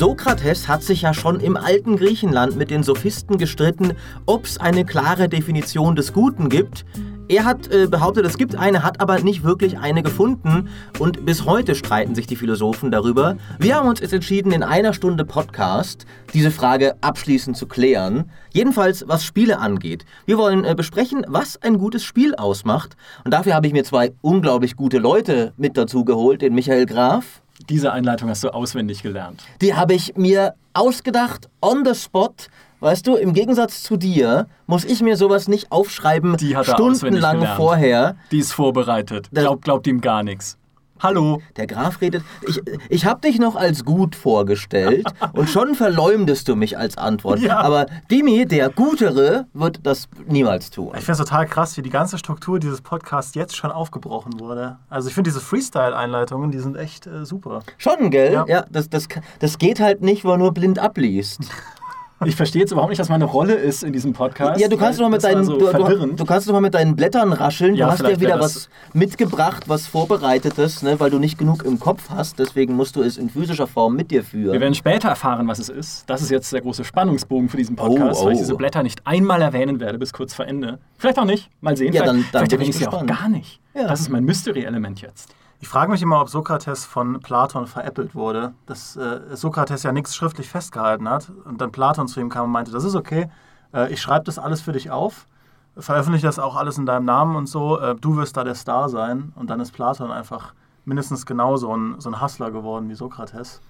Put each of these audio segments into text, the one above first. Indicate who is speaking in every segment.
Speaker 1: Sokrates hat sich ja schon im alten Griechenland mit den Sophisten gestritten, ob es eine klare Definition des Guten gibt. Er hat äh, behauptet, es gibt eine, hat aber nicht wirklich eine gefunden. Und bis heute streiten sich die Philosophen darüber. Wir haben uns jetzt entschieden, in einer Stunde Podcast diese Frage abschließend zu klären. Jedenfalls, was Spiele angeht. Wir wollen äh, besprechen, was ein gutes Spiel ausmacht. Und dafür habe ich mir zwei unglaublich gute Leute mit dazu geholt, den Michael Graf.
Speaker 2: Diese Einleitung hast du auswendig gelernt.
Speaker 1: Die habe ich mir ausgedacht, on the spot. Weißt du, im Gegensatz zu dir muss ich mir sowas nicht aufschreiben,
Speaker 2: Die hat er
Speaker 1: stundenlang
Speaker 2: auswendig gelernt.
Speaker 1: vorher.
Speaker 2: Die ist vorbereitet.
Speaker 1: Das-
Speaker 2: Glaubt, glaubt ihm gar nichts. Hallo.
Speaker 1: Der Graf redet. Ich, ich habe dich noch als gut vorgestellt und schon verleumdest du mich als Antwort.
Speaker 2: Ja.
Speaker 1: Aber Dimi, der Gutere, wird das niemals tun.
Speaker 3: Ich finde es total krass, wie die ganze Struktur dieses Podcasts jetzt schon aufgebrochen wurde. Also ich finde diese Freestyle-Einleitungen, die sind echt äh, super.
Speaker 1: Schon, gell? Ja,
Speaker 3: Ja.
Speaker 1: das, das, das geht halt nicht, wo er nur blind abliest.
Speaker 2: Ich verstehe jetzt überhaupt nicht, was meine Rolle ist in diesem Podcast.
Speaker 1: Ja, du kannst doch mal mit deinen,
Speaker 2: so
Speaker 1: du, du, kannst doch mal mit deinen Blättern rascheln.
Speaker 2: Ja,
Speaker 1: du hast ja wieder was mitgebracht, was vorbereitetes, ne, weil du nicht genug im Kopf hast. Deswegen musst du es in physischer Form mit dir führen.
Speaker 2: Wir werden später erfahren, was es ist. Das ist jetzt der große Spannungsbogen für diesen Podcast,
Speaker 1: Oh,
Speaker 2: weil ich
Speaker 1: oh.
Speaker 2: diese Blätter nicht einmal erwähnen werde bis kurz vor Ende. Vielleicht auch nicht. Mal sehen.
Speaker 1: Ja,
Speaker 2: vielleicht
Speaker 1: dann- dann
Speaker 2: vielleicht erwähne
Speaker 1: ich
Speaker 2: sie auch gar nicht.
Speaker 1: Ja.
Speaker 2: Das ist mein Mystery-Element jetzt.
Speaker 3: Ich frage mich immer, ob Sokrates von Platon veräppelt wurde. Dass äh, Sokrates ja nichts schriftlich festgehalten hat. Und dann Platon zu ihm kam und meinte, das ist okay, äh, ich schreibe das alles für dich auf, veröffentliche das auch alles in deinem Namen und so, äh, du wirst da der Star sein. Und dann ist Platon einfach mindestens genauso ein, so ein Hustler geworden wie Sokrates.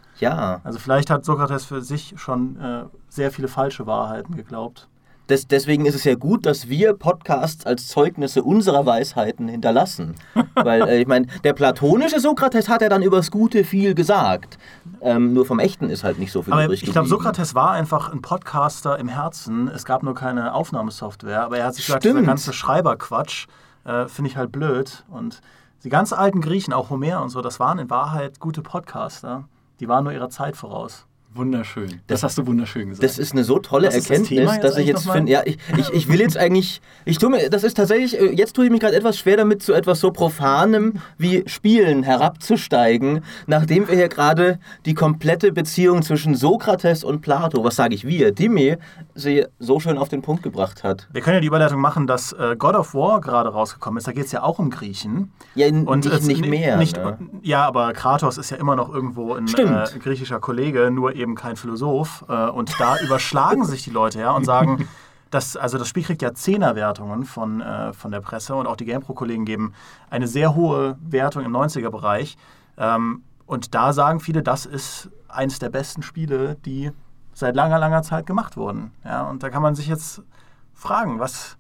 Speaker 1: ja.
Speaker 3: Also vielleicht hat Sokrates für sich schon äh, sehr viele falsche Wahrheiten geglaubt.
Speaker 1: Des, deswegen ist es ja gut, dass wir Podcasts als Zeugnisse unserer Weisheiten hinterlassen. Weil, äh, ich meine, der platonische Sokrates hat ja dann übers Gute viel gesagt. Ähm, nur vom Echten ist halt nicht so viel
Speaker 3: Aber
Speaker 1: übrig
Speaker 3: ich glaube. Sokrates war einfach ein Podcaster im Herzen. Es gab nur keine Aufnahmesoftware. Aber er hat sich gesagt,
Speaker 1: Stimmt.
Speaker 3: dieser ganze Schreiberquatsch äh, finde ich halt blöd. Und die ganz alten Griechen, auch Homer und so, das waren in Wahrheit gute Podcaster. Die waren nur ihrer Zeit voraus.
Speaker 2: Wunderschön. Das hast du wunderschön gesagt.
Speaker 1: Das ist eine so tolle
Speaker 3: das
Speaker 1: Erkenntnis,
Speaker 3: jetzt
Speaker 1: dass ich jetzt finde, ja, ich, ich, ich will jetzt eigentlich, ich tue mir, das ist tatsächlich, äh, jetzt tue ich mich gerade etwas schwer damit, zu etwas so Profanem wie Spielen herabzusteigen, nachdem wir hier gerade die komplette Beziehung zwischen Sokrates und Plato, was sage ich wir, Dimi, sie so schön auf den Punkt gebracht hat.
Speaker 3: Wir können ja die Überleitung machen, dass äh, God of War gerade rausgekommen ist. Da geht es ja auch um Griechen.
Speaker 1: Ja,
Speaker 3: Und
Speaker 1: nicht, nicht mehr.
Speaker 3: Nicht,
Speaker 1: ne?
Speaker 3: Ja, aber Kratos ist ja immer noch irgendwo ein äh, griechischer Kollege, nur eben kein Philosoph. Äh, und da überschlagen sich die Leute ja und sagen, dass, also das Spiel kriegt ja Zehnerwertungen von, äh, von der Presse und auch die GamePro-Kollegen geben eine sehr hohe Wertung im 90er-Bereich. Ähm, und da sagen viele, das ist eines der besten Spiele, die seit langer, langer Zeit gemacht wurden. Ja, und da kann man sich jetzt fragen, was,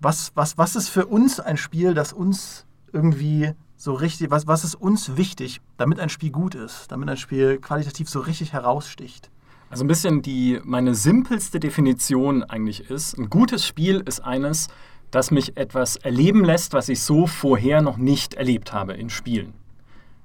Speaker 3: was, was, was ist für uns ein Spiel, das uns irgendwie so richtig, was, was ist uns wichtig, damit ein Spiel gut ist, damit ein Spiel qualitativ so richtig heraussticht?
Speaker 2: Also ein bisschen die, meine simpelste Definition eigentlich ist, ein gutes Spiel ist eines, das mich etwas erleben lässt, was ich so vorher noch nicht erlebt habe in Spielen.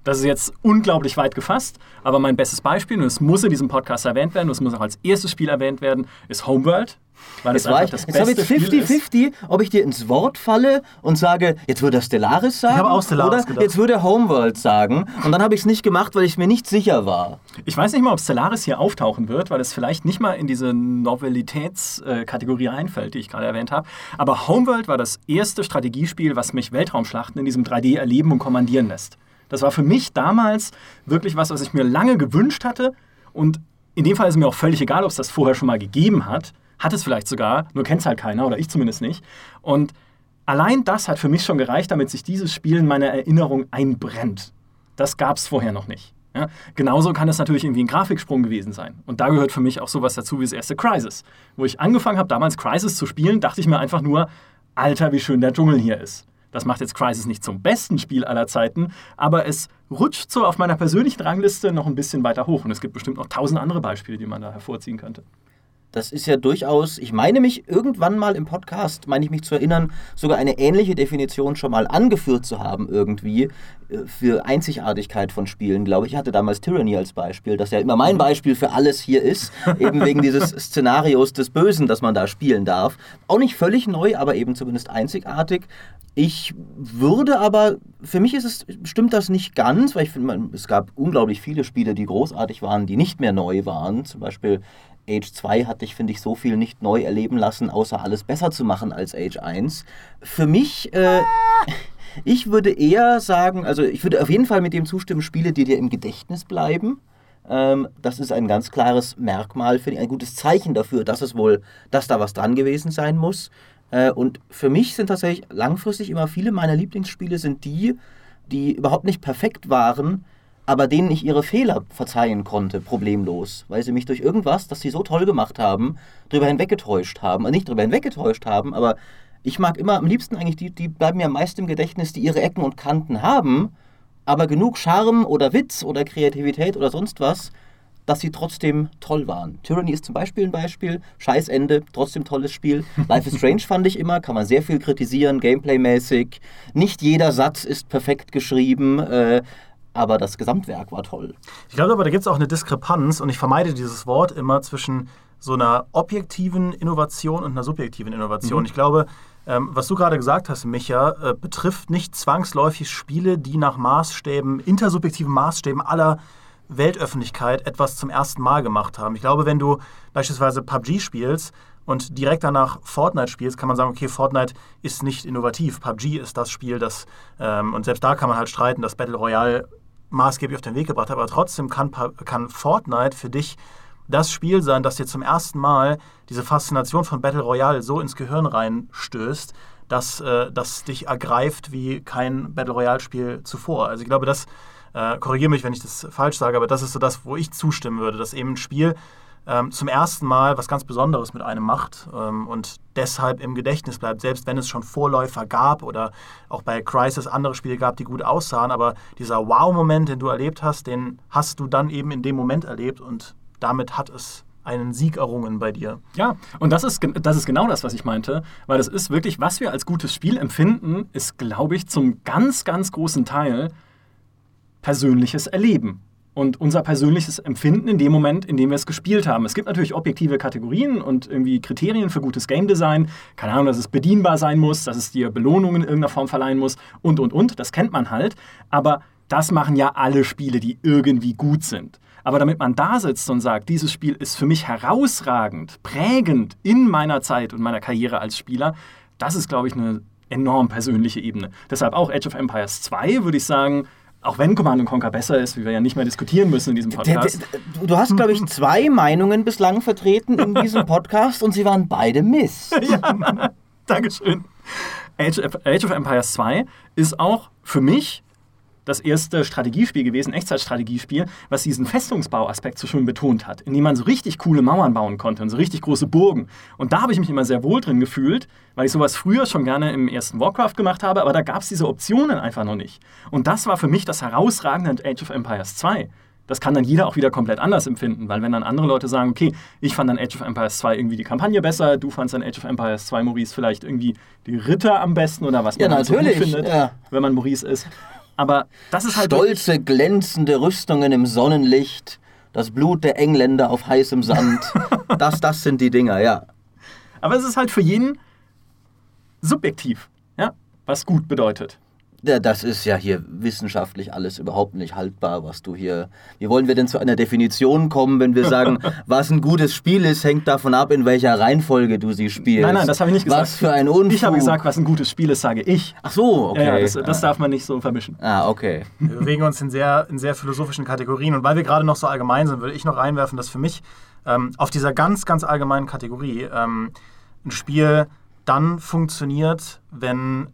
Speaker 2: Das ist jetzt unglaublich weit gefasst, aber mein bestes Beispiel, und es muss in diesem Podcast erwähnt werden, und es muss auch als erstes Spiel erwähnt werden, ist Homeworld. Weil es
Speaker 1: war ich,
Speaker 2: das
Speaker 1: jetzt habe ich jetzt
Speaker 2: Spiel ist.
Speaker 1: 50-50, ob ich dir ins Wort falle und sage, jetzt würde er Stellaris sagen.
Speaker 3: habe auch Stellaris
Speaker 1: oder
Speaker 3: gedacht.
Speaker 1: jetzt würde er Homeworld sagen. Und dann habe ich es nicht gemacht, weil ich mir nicht sicher war.
Speaker 2: Ich weiß nicht mal, ob Stellaris hier auftauchen wird, weil es vielleicht nicht mal in diese Novelitätskategorie einfällt, die ich gerade erwähnt habe. Aber Homeworld war das erste Strategiespiel, was mich Weltraumschlachten in diesem 3D erleben und kommandieren lässt. Das war für mich damals wirklich was, was ich mir lange gewünscht hatte. Und in dem Fall ist es mir auch völlig egal, ob es das vorher schon mal gegeben hat. Hat es vielleicht sogar, nur kennt es halt keiner oder ich zumindest nicht. Und allein das hat für mich schon gereicht, damit sich dieses Spiel in meiner Erinnerung einbrennt. Das gab es vorher noch nicht. Ja? Genauso kann es natürlich irgendwie ein Grafiksprung gewesen sein. Und da gehört für mich auch sowas dazu wie das erste Crisis. Wo ich angefangen habe, damals Crisis zu spielen, dachte ich mir einfach nur, Alter, wie schön der Dschungel hier ist. Das macht jetzt Crisis nicht zum besten Spiel aller Zeiten, aber es rutscht so auf meiner persönlichen Rangliste noch ein bisschen weiter hoch. Und es gibt bestimmt noch tausend andere Beispiele, die man da hervorziehen könnte.
Speaker 1: Das ist ja durchaus, ich meine mich irgendwann mal im Podcast, meine ich mich zu erinnern, sogar eine ähnliche Definition schon mal angeführt zu haben irgendwie äh, für Einzigartigkeit von Spielen, glaube ich. Ich hatte damals Tyranny als Beispiel, das ja immer mein
Speaker 3: Mhm.
Speaker 1: Beispiel für alles hier ist, eben wegen dieses Szenarios des Bösen, das man da spielen darf. Auch nicht völlig neu, aber eben zumindest einzigartig. Ich würde aber, für mich ist es, stimmt das nicht ganz, weil ich finde, es gab unglaublich viele Spiele, die großartig waren, die nicht mehr neu waren. Zum Beispiel Age 2 hat dich, finde ich, so viel nicht neu erleben lassen, außer alles besser zu machen als Age 1. Für mich, äh, ich würde eher sagen, also ich würde auf jeden Fall mit dem zustimmen, Spiele, die dir im Gedächtnis bleiben. Ähm, das ist ein ganz klares Merkmal, finde ich, ein gutes Zeichen dafür, dass es wohl, dass da was dran gewesen sein muss. Äh, und für mich sind tatsächlich langfristig immer viele meiner Lieblingsspiele sind die, die überhaupt nicht perfekt waren, aber denen ich ihre Fehler verzeihen konnte, problemlos, weil sie mich durch irgendwas, das sie so toll gemacht haben, drüber hinweggetäuscht haben. Äh, Nicht drüber hinweggetäuscht haben, aber ich mag immer am liebsten eigentlich die, die bleiben mir am meisten im Gedächtnis, die ihre Ecken und Kanten haben, aber genug Charme oder Witz oder Kreativität oder sonst was, dass sie trotzdem toll waren. Tyranny ist zum Beispiel ein Beispiel. Scheiß Ende, trotzdem tolles Spiel. Life is Strange fand ich immer, kann man sehr viel kritisieren, gameplaymäßig. Nicht jeder Satz ist perfekt geschrieben, äh, aber das Gesamtwerk war toll.
Speaker 3: Ich glaube aber, da gibt es auch eine Diskrepanz und ich vermeide dieses Wort immer zwischen so einer objektiven Innovation und einer subjektiven Innovation. Ich glaube, ähm, was du gerade gesagt hast, Micha, äh, betrifft nicht zwangsläufig Spiele, die nach Maßstäben, intersubjektiven Maßstäben aller Weltöffentlichkeit etwas zum ersten Mal gemacht haben. Ich glaube, wenn du beispielsweise PUBG spielst und direkt danach Fortnite spielst, kann man sagen, okay, Fortnite ist nicht innovativ. PUBG ist das Spiel, das, ähm, und selbst da kann man halt streiten, dass Battle Royale maßgeblich auf den Weg gebracht hat, aber trotzdem kann, kann Fortnite für dich das Spiel sein, das dir zum ersten Mal diese Faszination von Battle Royale so ins Gehirn reinstößt, dass äh, das dich ergreift wie kein Battle Royale-Spiel zuvor. Also ich glaube, das, äh, korrigiere mich, wenn ich das falsch sage, aber das ist so das, wo ich zustimmen würde, dass eben ein Spiel ähm, zum ersten Mal was ganz Besonderes mit einem macht ähm, und deshalb im Gedächtnis bleibt, selbst wenn es schon Vorläufer gab oder auch bei Crisis andere Spiele gab, die gut aussahen, aber dieser Wow-Moment, den du erlebt hast, den hast du dann eben in dem Moment erlebt und damit hat es einen Sieg errungen bei dir.
Speaker 2: Ja, und das ist, das ist genau das, was ich meinte, weil das ist wirklich, was wir als gutes Spiel empfinden, ist, glaube ich, zum ganz, ganz großen Teil persönliches Erleben. Und unser persönliches Empfinden in dem Moment, in dem wir es gespielt haben. Es gibt natürlich objektive Kategorien und irgendwie Kriterien für gutes Game Design. Keine Ahnung, dass es bedienbar sein muss, dass es dir Belohnungen in irgendeiner Form verleihen muss und, und, und. Das kennt man halt. Aber das machen ja alle Spiele, die irgendwie gut sind. Aber damit man da sitzt und sagt, dieses Spiel ist für mich herausragend, prägend in meiner Zeit und meiner Karriere als Spieler, das ist, glaube ich, eine enorm persönliche Ebene. Deshalb auch Age of Empires 2 würde ich sagen, auch wenn Command Conquer besser ist, wie wir ja nicht mehr diskutieren müssen in diesem Podcast.
Speaker 1: du- hast, glaube ich, zwei Meinungen bislang vertreten in diesem Podcast und sie waren beide Mist.
Speaker 2: Dankeschön. Age of, Age of Empires 2 ist auch für mich das erste Strategiespiel gewesen, Echtzeitstrategiespiel, was diesen Festungsbauaspekt so schön betont hat, in dem man so richtig coole Mauern bauen konnte und so richtig große Burgen. Und da habe ich mich immer sehr wohl drin gefühlt, weil ich sowas früher schon gerne im ersten Warcraft gemacht habe, aber da gab es diese Optionen einfach noch nicht. Und das war für mich das Herausragende an Age of Empires 2. Das kann dann jeder auch wieder komplett anders empfinden, weil wenn dann andere Leute sagen, okay, ich fand dann Age of Empires 2 irgendwie die Kampagne besser, du fandst dann Age of Empires 2 Maurice vielleicht irgendwie die Ritter am besten oder was man
Speaker 1: Ja,
Speaker 2: halt so findet,
Speaker 1: ja.
Speaker 2: wenn man Maurice ist. Aber das ist halt
Speaker 1: Stolze, glänzende Rüstungen im Sonnenlicht, das Blut der Engländer auf heißem Sand. Das, das sind die Dinger, ja.
Speaker 2: Aber es ist halt für jeden subjektiv, ja, was gut bedeutet.
Speaker 1: Ja, Das ist ja hier wissenschaftlich alles überhaupt nicht haltbar, was du hier. Wie wollen wir denn zu einer Definition kommen, wenn wir sagen, was ein gutes Spiel ist, hängt davon ab, in welcher Reihenfolge du sie spielst.
Speaker 2: Nein, nein, das habe ich nicht gesagt.
Speaker 1: Was für ein Unfug.
Speaker 2: Ich habe gesagt, was ein gutes Spiel ist, sage ich.
Speaker 1: Ach so, okay.
Speaker 2: Ja, das, das darf man nicht so vermischen.
Speaker 1: ah, okay.
Speaker 3: Wir bewegen uns in sehr, in sehr philosophischen Kategorien. Und weil wir gerade noch so allgemein sind, würde ich noch reinwerfen, dass für mich ähm, auf dieser ganz, ganz allgemeinen Kategorie ähm, ein Spiel dann funktioniert, wenn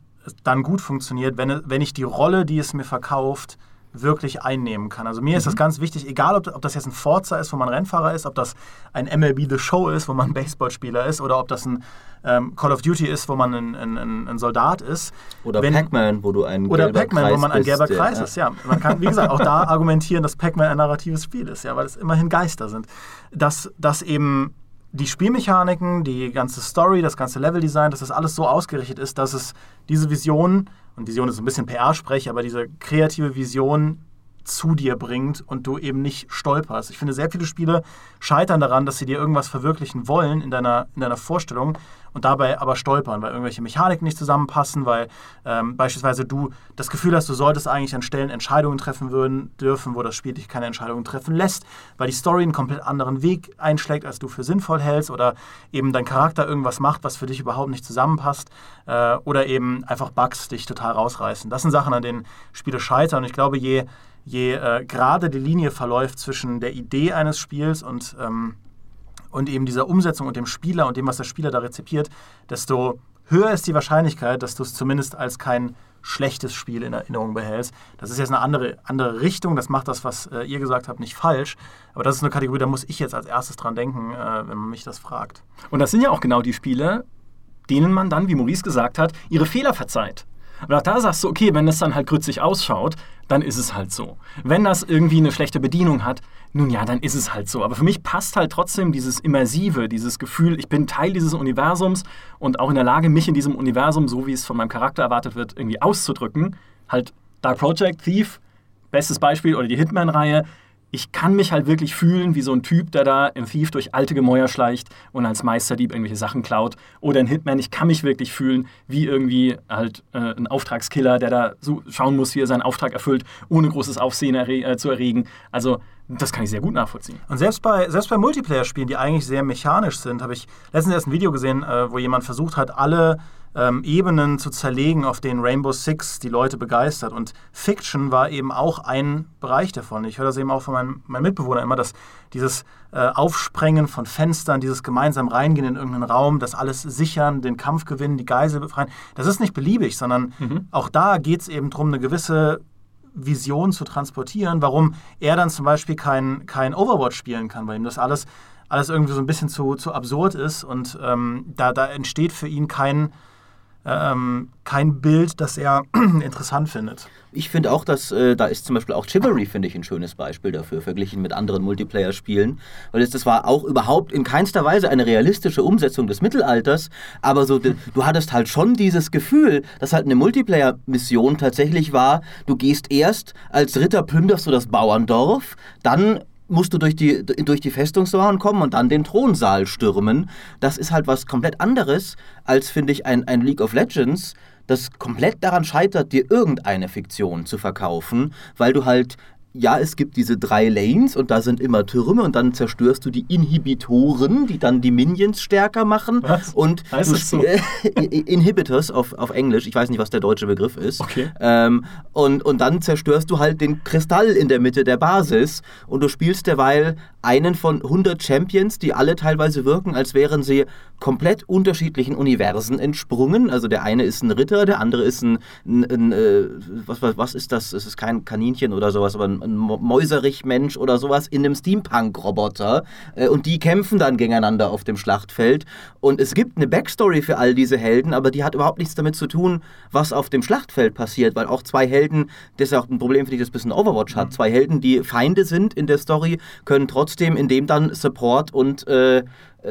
Speaker 3: dann gut funktioniert, wenn, wenn ich die Rolle, die es mir verkauft, wirklich einnehmen kann. Also mir ist das ganz wichtig, egal ob, ob das jetzt ein Forza ist, wo man Rennfahrer ist, ob das ein MLB The Show ist, wo man Baseballspieler ist, oder ob das ein ähm, Call of Duty ist, wo man ein, ein, ein, Soldat ist.
Speaker 1: Oder Pac-Man, wo du ein
Speaker 3: oder Pac-Man, wo man ein
Speaker 1: bist,
Speaker 3: gelber
Speaker 1: ja.
Speaker 3: Kreis ist, ja. Man kann, wie gesagt, auch da argumentieren, dass Pac-Man ein narratives Spiel ist, ja, weil es immerhin Geister sind. Dass, dass eben die Spielmechaniken, die ganze Story, das ganze Leveldesign, dass das alles so ausgerichtet ist, dass es diese Vision, und Vision ist ein bisschen PR-Sprech, aber diese kreative Vision zu dir bringt und du eben nicht stolperst. Ich finde, sehr viele Spiele scheitern daran, dass sie dir irgendwas verwirklichen wollen in deiner, in deiner Vorstellung und dabei aber stolpern, weil irgendwelche Mechaniken nicht zusammenpassen, weil ähm, beispielsweise du das Gefühl hast, du solltest eigentlich an Stellen Entscheidungen treffen würden, dürfen, wo das Spiel dich keine Entscheidungen treffen lässt, weil die Story einen komplett anderen Weg einschlägt, als du für sinnvoll hältst oder eben dein Charakter irgendwas macht, was für dich überhaupt nicht zusammenpasst äh, oder eben einfach Bugs dich total rausreißen. Das sind Sachen, an denen Spiele scheitern und ich glaube, je je äh, gerade die Linie verläuft zwischen der Idee eines Spiels und, ähm, und eben dieser Umsetzung und dem Spieler und dem, was der Spieler da rezipiert, desto höher ist die Wahrscheinlichkeit, dass du es zumindest als kein schlechtes Spiel in Erinnerung behältst. Das ist jetzt eine andere, andere Richtung, das macht das, was äh, ihr gesagt habt, nicht falsch. Aber das ist eine Kategorie, da muss ich jetzt als erstes dran denken, äh, wenn man mich das fragt.
Speaker 2: Und das sind ja auch genau die Spiele, denen man dann, wie Maurice gesagt hat, ihre Fehler verzeiht. Aber auch da sagst du, okay, wenn es dann halt grützig ausschaut, dann ist es halt so. Wenn das irgendwie eine schlechte Bedienung hat, nun ja, dann ist es halt so. Aber für mich passt halt trotzdem dieses Immersive, dieses Gefühl, ich bin Teil dieses Universums und auch in der Lage, mich in diesem Universum, so wie es von meinem Charakter erwartet wird, irgendwie auszudrücken. Halt Dark Project, Thief, bestes Beispiel, oder die Hitman-Reihe, ich kann mich halt wirklich fühlen wie so ein Typ, der da im Thief durch alte Gemäuer schleicht und als Meisterdieb irgendwelche Sachen klaut. Oder ein Hitman, ich kann mich wirklich fühlen wie irgendwie halt äh, ein Auftragskiller, der da so schauen muss, wie er seinen Auftrag erfüllt, ohne großes Aufsehen erre äh, zu erregen. Also das kann ich sehr gut nachvollziehen.
Speaker 3: Und selbst bei, selbst bei Multiplayer-Spielen, die eigentlich sehr mechanisch sind, habe ich letztens erst ein Video gesehen, äh, wo jemand versucht hat, alle ähm, Ebenen zu zerlegen, auf denen Rainbow Six die Leute begeistert. Und Fiction war eben auch ein Bereich davon. Ich höre das eben auch von meinem, meinem Mitbewohner immer, dass dieses äh, Aufsprengen von Fenstern, dieses gemeinsam reingehen in irgendeinen Raum, das alles sichern, den Kampf gewinnen, die Geisel befreien, das ist nicht beliebig, sondern mhm. auch da geht es eben darum, eine gewisse Vision zu transportieren, warum er dann zum Beispiel kein, kein Overwatch spielen kann, weil ihm das alles, alles irgendwie so ein bisschen zu, zu absurd ist und ähm, da, da entsteht für ihn kein, ähm, kein Bild, das er interessant findet.
Speaker 1: Ich finde auch, dass äh, da ist zum Beispiel auch Chivalry, finde ich, ein schönes Beispiel dafür, verglichen mit anderen Multiplayer-Spielen. Weil es, das war auch überhaupt in keinster Weise eine realistische Umsetzung des Mittelalters, aber so, du hattest halt schon dieses Gefühl, dass halt eine Multiplayer-Mission tatsächlich war, du gehst erst als Ritter plünderst du das Bauerndorf, dann musst du durch die, durch die Festungsmauern kommen und dann den Thronsaal stürmen. Das ist halt was komplett anderes als, finde ich, ein, ein League of Legends, das komplett daran scheitert, dir irgendeine Fiktion zu verkaufen, weil du halt ja, es gibt diese drei Lanes und da sind immer Türme und dann zerstörst du die Inhibitoren, die dann die Minions stärker machen.
Speaker 2: Was?
Speaker 1: Und
Speaker 2: heißt
Speaker 1: du
Speaker 2: so?
Speaker 1: Inhibitors auf, auf Englisch, ich weiß nicht, was der deutsche Begriff ist.
Speaker 2: Okay.
Speaker 1: Ähm, und, und dann zerstörst du halt den Kristall in der Mitte der Basis und du spielst derweil einen von 100 Champions, die alle teilweise wirken, als wären sie komplett unterschiedlichen Universen entsprungen. Also der eine ist ein Ritter, der andere ist ein, ein, ein äh, was, was, was ist das? Es ist kein Kaninchen oder sowas, aber ein, ein Mäuserich-Mensch oder sowas in einem Steampunk-Roboter. Äh, und die kämpfen dann gegeneinander auf dem Schlachtfeld. Und es gibt eine Backstory für all diese Helden, aber die hat überhaupt nichts damit zu tun, was auf dem Schlachtfeld passiert, weil auch zwei Helden, das ist ja auch ein Problem, finde ich, das ein bisschen Overwatch hat. Mhm. Zwei Helden, die Feinde sind in der Story, können trotzdem, indem dann Support und äh,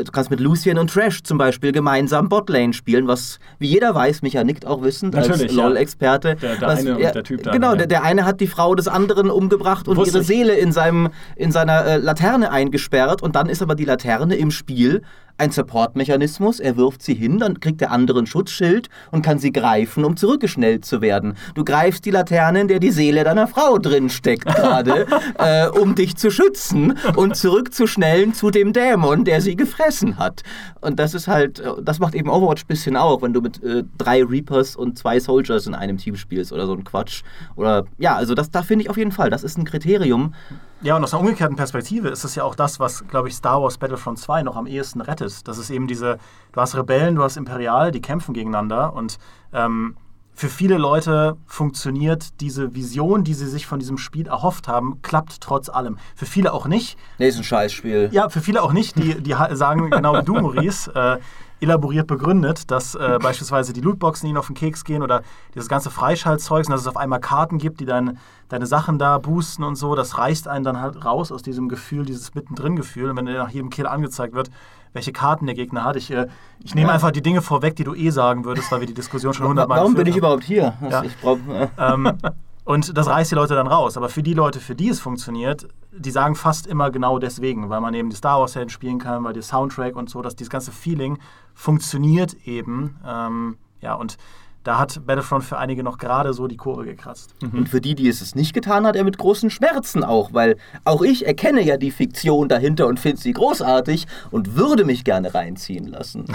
Speaker 1: du kannst mit Lucien und Trash zum Beispiel gemeinsam Botlane spielen, was, wie jeder weiß, Micha nickt auch wissend
Speaker 2: Natürlich,
Speaker 1: als LOL-Experte.
Speaker 2: Der, der
Speaker 1: was,
Speaker 2: eine
Speaker 1: ja,
Speaker 2: und der Typ da.
Speaker 1: Genau,
Speaker 2: ja.
Speaker 1: der, der eine hat die Frau des anderen umgebracht und
Speaker 2: Wusste
Speaker 1: ihre. Seele in, seinem, in seiner äh, Laterne eingesperrt und dann ist aber die Laterne im Spiel ein Support-Mechanismus. Er wirft sie hin, dann kriegt der andere ein Schutzschild und kann sie greifen, um zurückgeschnellt zu werden. Du greifst die Laterne, in der die Seele deiner Frau drin steckt gerade, äh, um dich zu schützen und zurückzuschnellen zu dem Dämon, der sie gefressen hat. Und das ist halt, äh, das macht eben Overwatch ein bisschen auch, wenn du mit äh, drei Reapers und zwei Soldiers in einem Team spielst oder so ein Quatsch. Oder ja, also das da finde ich auf jeden Fall, das ist ein Kriterium.
Speaker 3: Ja, und aus einer umgekehrten Perspektive ist es ja auch das, was, glaube ich, Star Wars Battlefront 2 noch am ehesten rettet. Das ist eben diese, du hast Rebellen, du hast Imperial, die kämpfen gegeneinander und ähm, für viele Leute funktioniert diese Vision, die sie sich von diesem Spiel erhofft haben, klappt trotz allem. Für viele auch nicht.
Speaker 1: Nee, ist ein Scheißspiel.
Speaker 3: Ja, für viele auch nicht, die, die sagen, genau wie du, Maurice, äh, elaboriert begründet, dass äh, beispielsweise die Lootboxen ihnen auf den Keks gehen oder dieses ganze Freischaltzeug, dass es auf einmal Karten gibt, die dein, deine Sachen da boosten und so, das reißt einen dann halt raus aus diesem Gefühl, dieses Mittendrin-Gefühl. Und wenn dir nach jedem Kill angezeigt wird, welche Karten der Gegner hat. Ich, äh, ich nehme einfach die Dinge vorweg, die du eh sagen würdest, weil wir die Diskussion schon hundertmal
Speaker 1: Warum bin ich
Speaker 3: haben.
Speaker 1: überhaupt hier?
Speaker 3: Ja.
Speaker 1: Ich brauch, äh,
Speaker 3: Ähm, und das reißt die Leute dann raus. Aber für die Leute, für die es funktioniert, die sagen fast immer genau deswegen, weil man eben die Star Wars-Helden spielen kann, weil der Soundtrack und so, dass dieses ganze Feeling funktioniert eben. Ähm, ja, und da hat Battlefront für einige noch gerade so die Kurve gekratzt.
Speaker 1: Und für die, die es es nicht getan hat, er mit großen Schmerzen auch, weil auch ich erkenne ja die Fiktion dahinter und finde sie großartig und würde mich gerne reinziehen lassen.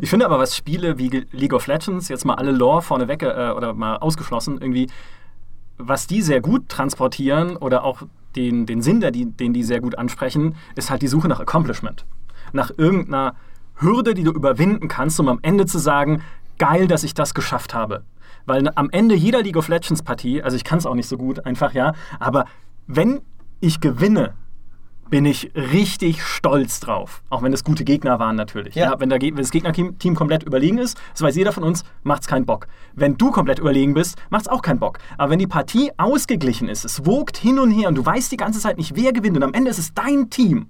Speaker 2: Ich finde aber, was Spiele wie League of Legends, jetzt mal alle Lore vorneweg äh, oder mal ausgeschlossen, irgendwie, was die sehr gut transportieren oder auch den, den Sinn, der den die sehr gut ansprechen, ist halt die Suche nach Accomplishment. Nach irgendeiner Hürde, die du überwinden kannst, um am Ende zu sagen, geil, dass ich das geschafft habe. Weil am Ende jeder League of Legends Partie, also ich kann es auch nicht so gut einfach, ja, aber wenn ich gewinne, bin ich richtig stolz drauf. Auch wenn es gute Gegner waren natürlich.
Speaker 1: Ja.
Speaker 2: Ja. wenn, der, wenn das Gegnerteam komplett überlegen ist, das weiß jeder von uns, macht es keinen Bock. Wenn du komplett überlegen bist, macht es auch keinen Bock. Aber wenn die Partie ausgeglichen ist, es wogt hin und her und du weißt die ganze Zeit nicht, wer gewinnt und am Ende ist es dein Team,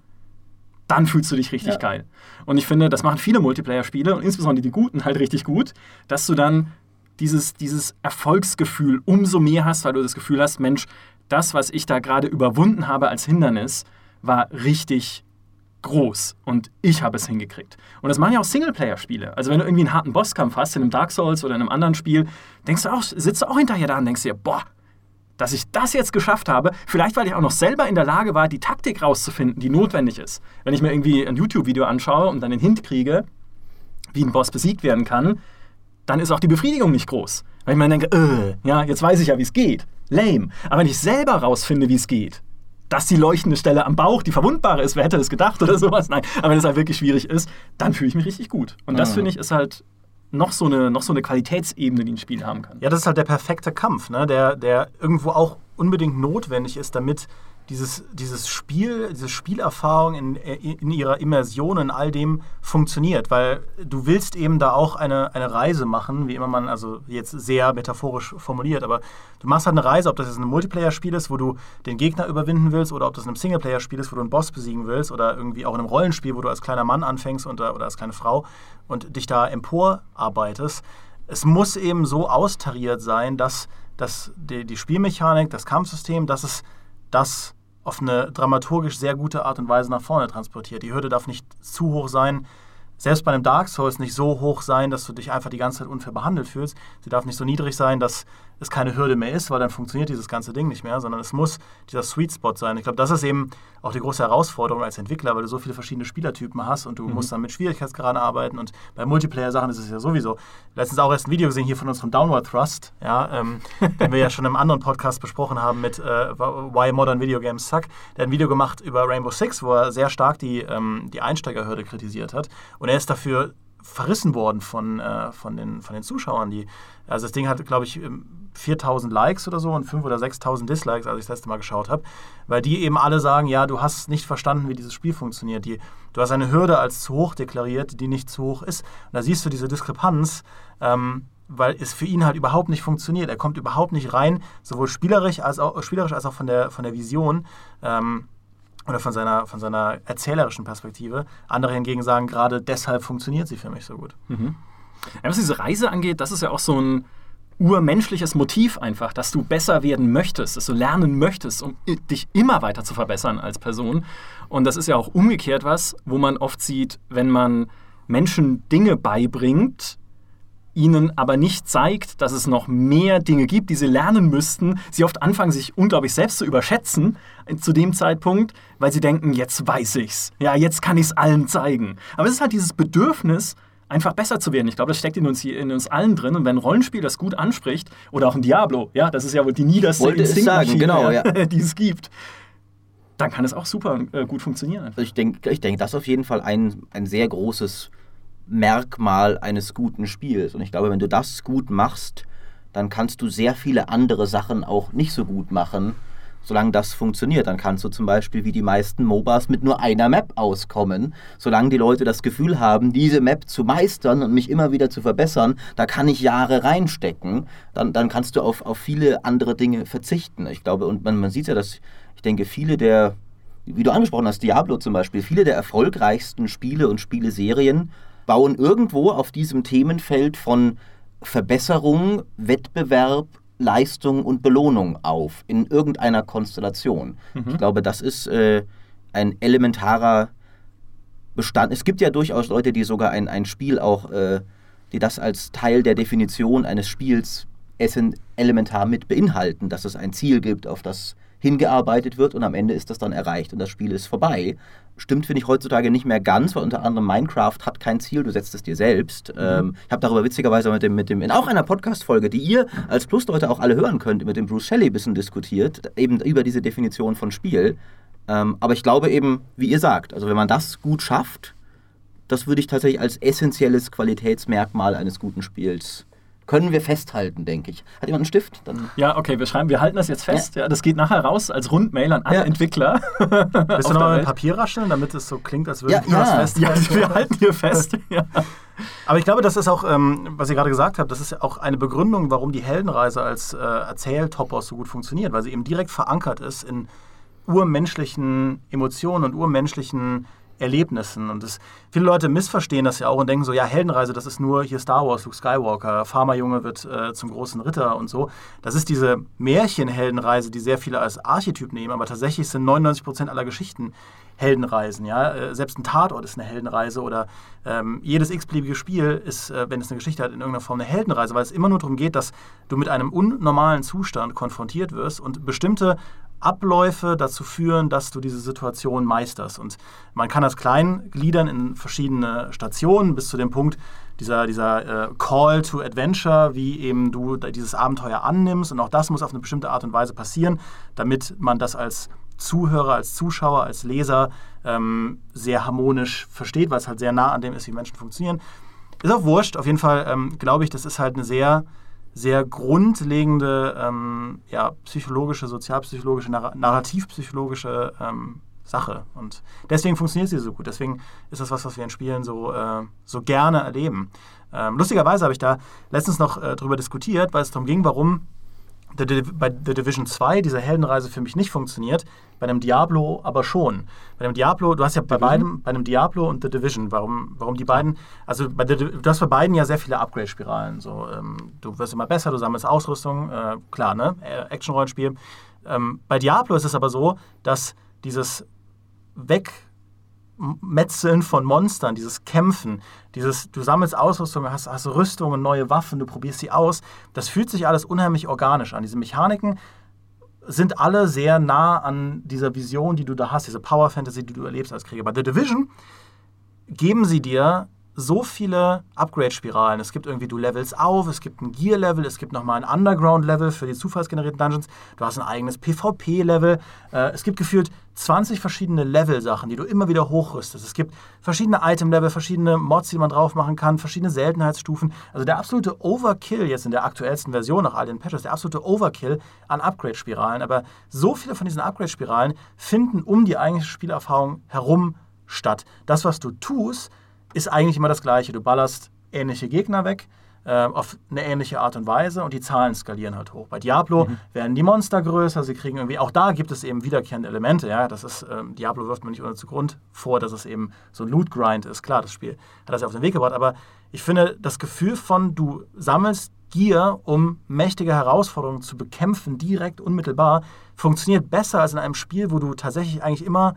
Speaker 2: dann fühlst du dich richtig
Speaker 1: Ja.
Speaker 2: geil. Und ich finde, das machen viele Multiplayer-Spiele und insbesondere die guten halt richtig gut, dass du dann dieses, dieses Erfolgsgefühl umso mehr hast, weil du das Gefühl hast, Mensch, das, was ich da gerade überwunden habe als Hindernis, war richtig groß und ich habe es hingekriegt. Und das machen ja auch Singleplayer-Spiele. Also wenn du irgendwie einen harten Bosskampf hast in einem Dark Souls oder in einem anderen Spiel, denkst du auch, sitzt du auch hinterher da und denkst dir, boah, dass ich das jetzt geschafft habe, vielleicht weil ich auch noch selber in der Lage war, die Taktik rauszufinden, die notwendig ist. Wenn ich mir irgendwie ein YouTube-Video anschaue und dann den Hint kriege, wie ein Boss besiegt werden kann, dann ist auch die Befriedigung nicht groß. Weil ich mir denke, äh, ja, jetzt weiß ich ja, wie es geht. Lame. Aber wenn ich selber rausfinde, wie es geht, dass die leuchtende Stelle am Bauch die verwundbare ist, wer hätte das gedacht oder sowas? Nein, aber wenn es halt wirklich schwierig ist, dann fühle ich mich richtig gut. Und das
Speaker 1: Mhm.
Speaker 2: finde ich ist halt noch so, eine, noch so eine Qualitätsebene, die ein Spiel haben kann.
Speaker 3: Ja, das ist halt der perfekte Kampf, ne? der, der irgendwo auch unbedingt notwendig ist, damit dieses, dieses Spiel, diese Spielerfahrung in, in ihrer Immersion in all dem funktioniert, weil du willst eben da auch eine, eine Reise machen, wie immer man, also jetzt sehr metaphorisch formuliert, aber du machst halt eine Reise, ob das jetzt ein Multiplayer-Spiel ist, wo du den Gegner überwinden willst, oder ob das ein Singleplayer-Spiel ist, wo du einen Boss besiegen willst, oder irgendwie auch in einem Rollenspiel, wo du als kleiner Mann anfängst und, oder als kleine Frau und dich da emporarbeitest. Es muss eben so austariert sein, dass, dass die, die Spielmechanik, das Kampfsystem, dass es das auf eine dramaturgisch sehr gute Art und Weise nach vorne transportiert. Die Hürde darf nicht zu hoch sein. Selbst bei einem Dark Souls nicht so hoch sein, dass du dich einfach die ganze Zeit unfair behandelt fühlst. Sie darf nicht so niedrig sein, dass es keine Hürde mehr ist, weil dann funktioniert dieses ganze Ding nicht mehr, sondern es muss dieser Sweet Spot sein. Ich glaube, das ist eben auch die große Herausforderung als Entwickler, weil du so viele verschiedene Spielertypen hast und du musst dann mit Schwierigkeitsgraden arbeiten und bei Multiplayer-Sachen ist es ja sowieso. Letztens auch erst ein Video gesehen hier von unserem Downward Thrust, ja, ähm, den wir ja schon im anderen Podcast besprochen haben mit äh, Why Modern Video Games Suck. Der hat ein Video gemacht über Rainbow Six, wo er sehr stark die, ähm, die Einsteigerhürde kritisiert hat und er ist dafür verrissen worden von, äh, von, den, von den Zuschauern. Die, also das Ding hat, glaube ich, 4000 Likes oder so und 5.000 oder 6.000 Dislikes, als ich das letzte Mal geschaut habe, weil die eben alle sagen, ja, du hast nicht verstanden, wie dieses Spiel funktioniert. Die, du hast eine Hürde als zu hoch deklariert, die nicht zu hoch ist. Und da siehst du diese Diskrepanz, ähm, weil es für ihn halt überhaupt nicht funktioniert. Er kommt überhaupt nicht rein, sowohl spielerisch als auch, spielerisch als auch von der, von der Vision. Ähm, oder von seiner, von seiner erzählerischen Perspektive. Andere hingegen sagen, gerade deshalb funktioniert sie für mich so gut.
Speaker 2: Ja, was diese Reise angeht, das ist ja auch so ein urmenschliches Motiv einfach, dass du besser werden möchtest, dass du lernen möchtest, um dich immer weiter zu verbessern als Person. Und das ist ja auch umgekehrt was, wo man oft sieht, wenn man Menschen Dinge beibringt, ihnen aber nicht zeigt, dass es noch mehr Dinge gibt, die sie lernen müssten, sie oft anfangen, sich unglaublich selbst zu überschätzen äh, zu dem Zeitpunkt, weil sie denken, jetzt weiß ich's. Ja, jetzt kann ich's allen zeigen. Aber es ist halt dieses Bedürfnis, einfach besser zu werden. Ich glaube, das steckt in uns, in uns allen drin. Und wenn ein Rollenspiel das gut anspricht, oder auch ein Diablo, ja, das ist ja wohl die niederste
Speaker 1: Wollte sagen, genau,
Speaker 2: ja, die es gibt, dann kann es auch super äh, gut funktionieren. einfach.
Speaker 1: Ich denke, ich denk, das ist auf jeden Fall ein, ein sehr großes Merkmal eines guten Spiels. Und ich glaube, wenn du das gut machst, dann kannst du sehr viele andere Sachen auch nicht so gut machen, solange das funktioniert. Dann kannst du zum Beispiel wie die meisten MOBAs mit nur einer Map auskommen. Solange die Leute das Gefühl haben, diese Map zu meistern und mich immer wieder zu verbessern, da kann ich Jahre reinstecken, dann, dann kannst du auf, auf viele andere Dinge verzichten. Ich glaube, und man, man sieht ja, dass ich denke, viele der wie du angesprochen hast, Diablo zum Beispiel, viele der erfolgreichsten Spiele und Spieleserien bauen irgendwo auf diesem Themenfeld von Verbesserung, Wettbewerb, Leistung und Belohnung auf, in irgendeiner Konstellation. Mhm. Ich glaube, das ist äh, ein elementarer Bestand. Es gibt ja durchaus Leute, die sogar ein, ein Spiel auch, äh, die das als Teil der Definition eines Spiels essen, elementar mit beinhalten, dass es ein Ziel gibt, auf das hingearbeitet wird und am Ende ist das dann erreicht und das Spiel ist vorbei. Stimmt, finde ich heutzutage nicht mehr ganz, weil unter anderem Minecraft hat kein Ziel, du setzt es dir selbst. Mhm. Ähm, ich habe darüber witzigerweise mit dem, mit dem, in auch einer Podcast-Folge, die ihr als Plus-Leute auch alle hören könnt, mit dem Bruce Shelley ein bisschen diskutiert, eben über diese Definition von Spiel. Ähm, aber ich glaube eben, wie ihr sagt, also wenn man das gut schafft, das würde ich tatsächlich als essentielles Qualitätsmerkmal eines guten Spiels können wir festhalten, denke ich. Hat jemand einen Stift?
Speaker 2: Dann ja, okay, wir schreiben, wir halten das jetzt fest. Ja. ja das geht nachher raus als Rundmail an alle ja. Entwickler.
Speaker 3: Willst du nochmal mit Papier rascheln, damit es so klingt, als würden
Speaker 2: ja, wir ja. das festhalten? Ja, wir halten hier fest. ja.
Speaker 3: Aber ich glaube, das ist auch, ähm, was ihr gerade gesagt habt, das ist auch eine Begründung, warum die Heldenreise als äh, Erzähltopos so gut funktioniert, weil sie eben direkt verankert ist in urmenschlichen Emotionen und urmenschlichen Erlebnissen. Und das, viele Leute missverstehen das ja auch und denken so, ja, Heldenreise, das ist nur hier Star Wars, Luke Skywalker, Farmerjunge wird äh, zum großen Ritter und so. Das ist diese Märchenheldenreise, die sehr viele als Archetyp nehmen, aber tatsächlich sind 99 Prozent aller Geschichten Heldenreisen. Ja? Äh, selbst ein Tatort ist eine Heldenreise oder ähm, jedes x-beliebige Spiel ist, äh, wenn es eine Geschichte hat, in irgendeiner Form eine Heldenreise, weil es immer nur darum geht, dass du mit einem unnormalen Zustand konfrontiert wirst und bestimmte Abläufe dazu führen, dass du diese Situation meisterst. Und man kann das klein gliedern in verschiedene Stationen bis zu dem Punkt dieser, dieser äh, Call to Adventure, wie eben du dieses Abenteuer annimmst. Und auch das muss auf eine bestimmte Art und Weise passieren, damit man das als Zuhörer, als Zuschauer, als Leser ähm, sehr harmonisch versteht, weil es halt sehr nah an dem ist, wie Menschen funktionieren. Ist auch wurscht. Auf jeden Fall ähm, glaube ich, das ist halt eine sehr sehr grundlegende ähm, ja, psychologische, sozialpsychologische, narrativpsychologische ähm, Sache. Und deswegen funktioniert sie so gut. Deswegen ist das was, was wir in Spielen so, äh, so gerne erleben. Ähm, lustigerweise habe ich da letztens noch äh, drüber diskutiert, weil es darum ging, warum bei The Division 2 diese Heldenreise für mich nicht funktioniert, bei einem Diablo aber schon. Bei einem Diablo, du hast ja bei Division? beidem, bei einem Diablo und The Division, warum, warum die beiden, also bei The, du hast bei beiden ja sehr viele Upgrade-Spiralen. So, ähm, du wirst immer besser, du sammelst Ausrüstung, äh, klar, ne? Äh, Action-Rollenspiel. Ähm, bei Diablo ist es aber so, dass dieses Weg Metzeln von Monstern, dieses Kämpfen, dieses, du sammelst Ausrüstung, hast, hast Rüstungen, neue Waffen, du probierst sie aus. Das fühlt sich alles unheimlich organisch an. Diese Mechaniken sind alle sehr nah an dieser Vision, die du da hast, diese Power Fantasy, die du erlebst als Krieger. Bei The Division geben sie dir so viele Upgrade-Spiralen. Es gibt irgendwie, du levelst auf, es gibt ein Gear-Level, es gibt nochmal ein Underground-Level für die zufallsgenerierten Dungeons, du hast ein eigenes PvP-Level. Äh, es gibt gefühlt 20 verschiedene Level-Sachen, die du immer wieder hochrüstest. Es gibt verschiedene Item-Level, verschiedene Mods, die man drauf machen kann, verschiedene Seltenheitsstufen. Also der absolute Overkill jetzt in der aktuellsten Version nach all den Patches, der absolute Overkill an Upgrade-Spiralen. Aber so viele von diesen Upgrade-Spiralen finden um die eigentliche Spielerfahrung herum statt. Das, was du tust, ist eigentlich immer das Gleiche. Du ballerst ähnliche Gegner weg äh, auf eine ähnliche Art und Weise und die Zahlen skalieren halt hoch. Bei Diablo mhm. werden die Monster größer, sie kriegen irgendwie, auch da gibt es eben wiederkehrende Elemente. Ja, das ist, ähm, Diablo wirft man nicht ohne Grund vor, dass es eben so ein Loot-Grind ist. Klar, das Spiel hat das ja auf den Weg gebracht, aber ich finde, das Gefühl von, du sammelst Gier, um mächtige Herausforderungen zu bekämpfen, direkt, unmittelbar, funktioniert besser als in einem Spiel, wo du tatsächlich eigentlich immer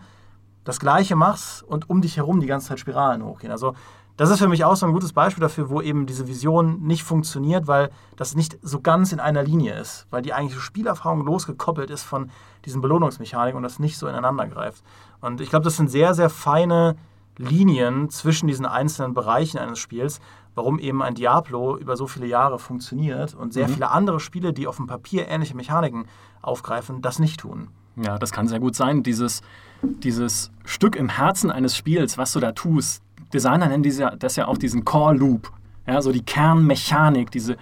Speaker 3: das Gleiche machst und um dich herum die ganze Zeit Spiralen hochgehen. Also das ist für mich auch so ein gutes Beispiel dafür, wo eben diese Vision nicht funktioniert, weil das nicht so ganz in einer Linie ist, weil die eigentliche Spielerfahrung losgekoppelt ist von diesen Belohnungsmechaniken und das nicht so ineinander greift. Und ich glaube, das sind sehr, sehr feine Linien zwischen diesen einzelnen Bereichen eines Spiels, warum eben ein Diablo über so viele Jahre funktioniert und sehr mhm. viele andere Spiele, die auf dem Papier ähnliche Mechaniken aufgreifen, das nicht tun.
Speaker 2: Ja, das kann sehr gut sein. Dieses, dieses Stück im Herzen eines Spiels, was du da tust, Designer nennen diese, das ja auch diesen Core Loop. Ja, so die Kernmechanik, diese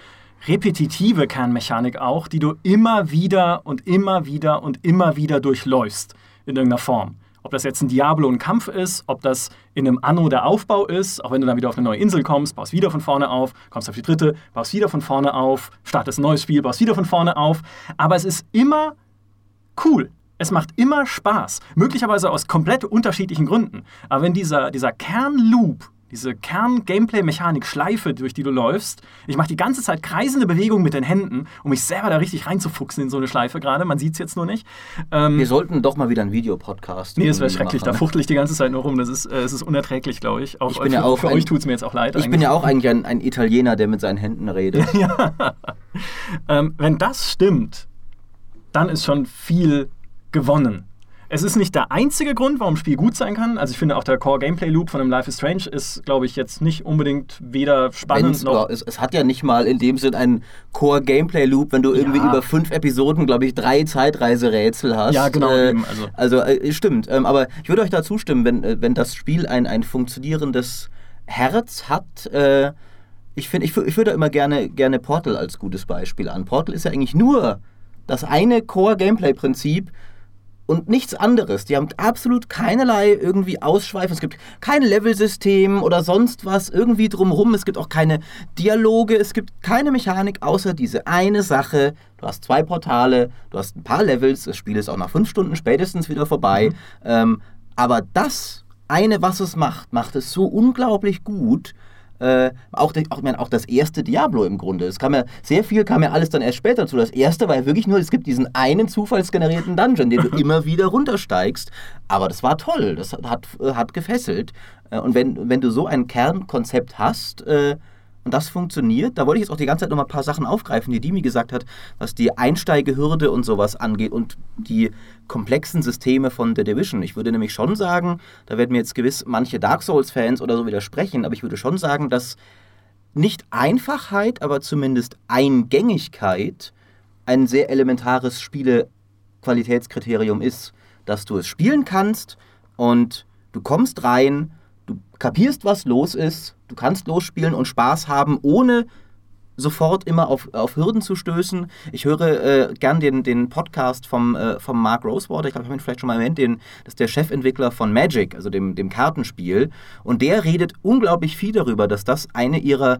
Speaker 2: repetitive Kernmechanik auch, die du immer wieder und immer wieder und immer wieder durchläufst in irgendeiner Form. Ob das jetzt ein Diablo ein Kampf ist, ob das in einem Anno der Aufbau ist, auch wenn du dann wieder auf eine neue Insel kommst, baust wieder von vorne auf, kommst auf die dritte, baust wieder von vorne auf, startest ein neues Spiel, baust wieder von vorne auf. Aber es ist immer cool. Es macht immer Spaß, möglicherweise aus komplett unterschiedlichen Gründen. Aber wenn dieser, dieser Kernloop diese Kern-Gameplay-Mechanik-Schleife, durch die du läufst. Ich mache die ganze Zeit kreisende Bewegungen mit den Händen, um mich selber da richtig reinzufuchsen in so eine Schleife gerade. Man sieht es jetzt nur nicht.
Speaker 1: Ähm, Wir sollten doch mal wieder einen Videopodcast
Speaker 2: Nee, es wäre schrecklich. Machen. Da fuchtel ich die ganze Zeit nur rum. Das ist, äh, es ist unerträglich, glaube ich.
Speaker 1: Auch, ich bin ja auch
Speaker 2: für
Speaker 1: ein,
Speaker 2: euch tut es mir jetzt auch leid.
Speaker 1: Ich
Speaker 2: eigentlich.
Speaker 1: bin ja auch eigentlich ein, ein, Italiener, der mit seinen Händen redet.
Speaker 2: ja. ähm, wenn das stimmt, dann ist schon viel gewonnen. Es ist nicht der einzige Grund, warum ein Spiel gut sein kann. Also ich finde auch der Core Gameplay Loop von einem Life is Strange ist, glaube ich, jetzt nicht unbedingt weder spannend Wenn's, noch.
Speaker 1: Es, es, hat ja nicht mal in dem Sinn einen Core Gameplay Loop, wenn du ja. irgendwie über fünf Episoden, glaube ich, drei Zeitreiserätsel hast.
Speaker 2: Ja, genau.
Speaker 1: Äh, also also äh, stimmt. Ähm, aber ich würde euch da zustimmen, wenn, äh, wenn das Spiel ein, ein funktionierendes Herz hat. Äh, ich finde, ich, ich würde immer gerne, gerne Portal als gutes Beispiel an. Portal ist ja eigentlich nur das eine Core-Gameplay-Prinzip, und nichts anderes. Die haben absolut keinerlei irgendwie Ausschweifen. Es gibt kein Levelsystem oder sonst was irgendwie drumherum. Es gibt auch keine Dialoge. Es gibt keine Mechanik außer diese eine Sache. Du hast zwei Portale, du hast ein paar Levels. Das Spiel ist auch nach fünf Stunden spätestens wieder vorbei. Mhm. Ähm, aber das eine, was es macht, macht es so unglaublich gut äh, auch, auch, auch, das erste Diablo im Grunde. Es kam ja, sehr viel kam ja alles dann erst später zu. Das erste war ja wirklich nur, es gibt diesen einen zufallsgenerierten Dungeon, den du immer wieder runtersteigst. Aber das war toll, das hat, hat gefesselt. Äh, und wenn, wenn du so ein Kernkonzept hast, äh, und das funktioniert. Da wollte ich jetzt auch die ganze Zeit noch mal ein paar Sachen aufgreifen, die Dimi gesagt hat, was die Einsteigehürde und sowas angeht und die komplexen Systeme von The Division. Ich würde nämlich schon sagen, da werden mir jetzt gewiss manche Dark Souls-Fans oder so widersprechen, aber ich würde schon sagen, dass nicht Einfachheit, aber zumindest Eingängigkeit ein sehr elementares Spielequalitätskriterium ist, dass du es spielen kannst und du kommst rein, du kapierst, was los ist Du kannst losspielen und Spaß haben, ohne sofort immer auf, auf Hürden zu stößen. Ich höre äh, gern den, den Podcast vom, äh, vom Mark Rosewater, ich glaube, ich habe ihn vielleicht schon mal erwähnt, den, das ist der Chefentwickler von Magic, also dem, dem Kartenspiel. Und der redet unglaublich viel darüber, dass das eine ihrer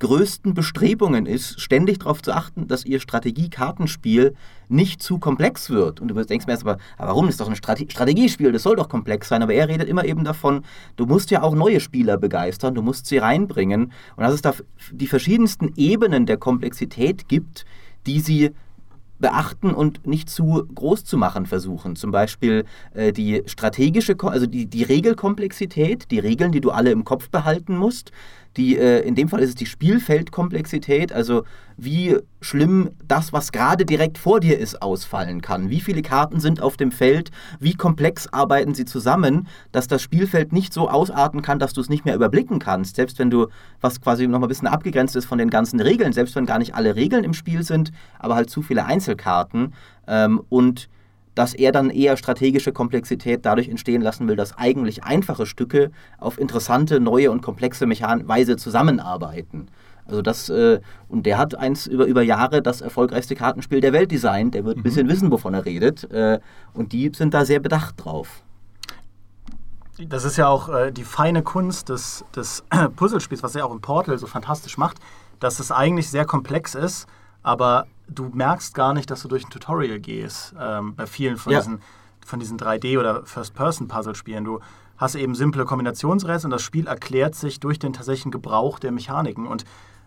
Speaker 1: größten Bestrebungen ist, ständig darauf zu achten, dass ihr Strategiekartenspiel nicht zu komplex wird. Und du denkst mir erst aber, warum ist doch ein Strate Strategiespiel, das soll doch komplex sein. Aber er redet immer eben davon, du musst ja auch neue Spieler begeistern, du musst sie reinbringen. Und dass es da die verschiedensten Ebenen der Komplexität gibt, die sie beachten und nicht zu groß zu machen versuchen. Zum Beispiel äh, die strategische, also die, die Regelkomplexität, die Regeln, die du alle im Kopf behalten musst, die, äh, in dem Fall ist es die Spielfeldkomplexität, also wie schlimm das, was gerade direkt vor dir ist, ausfallen kann. Wie viele Karten sind auf dem Feld, wie komplex arbeiten sie zusammen, dass das Spielfeld nicht so ausarten kann, dass du es nicht mehr überblicken kannst. Selbst wenn du, was quasi noch mal ein bisschen abgegrenzt ist von den ganzen Regeln, selbst wenn gar nicht alle Regeln im Spiel sind, aber halt zu viele Einzelkarten. Ähm, und dass er dann eher strategische Komplexität dadurch entstehen lassen will, dass eigentlich einfache Stücke auf interessante, neue und komplexe Mechan Weise zusammenarbeiten. Also das, äh, und der hat eins über, über Jahre das erfolgreichste Kartenspiel der Welt designt, der wird ein mhm. bisschen wissen, wovon er redet. Äh, und die sind da sehr bedacht drauf.
Speaker 3: Das ist ja auch äh, die feine Kunst des, des Puzzlespiels, was er auch im Portal so fantastisch macht, dass es eigentlich sehr komplex ist, aber du merkst gar nicht, dass du durch ein Tutorial gehst. Ähm, bei vielen von, ja. diesen, von diesen 3D- oder First-Person-Puzzle-Spielen. Du hast eben simple Kombinationsrätsel und das Spiel erklärt sich durch den tatsächlichen Gebrauch der Mechaniken. Und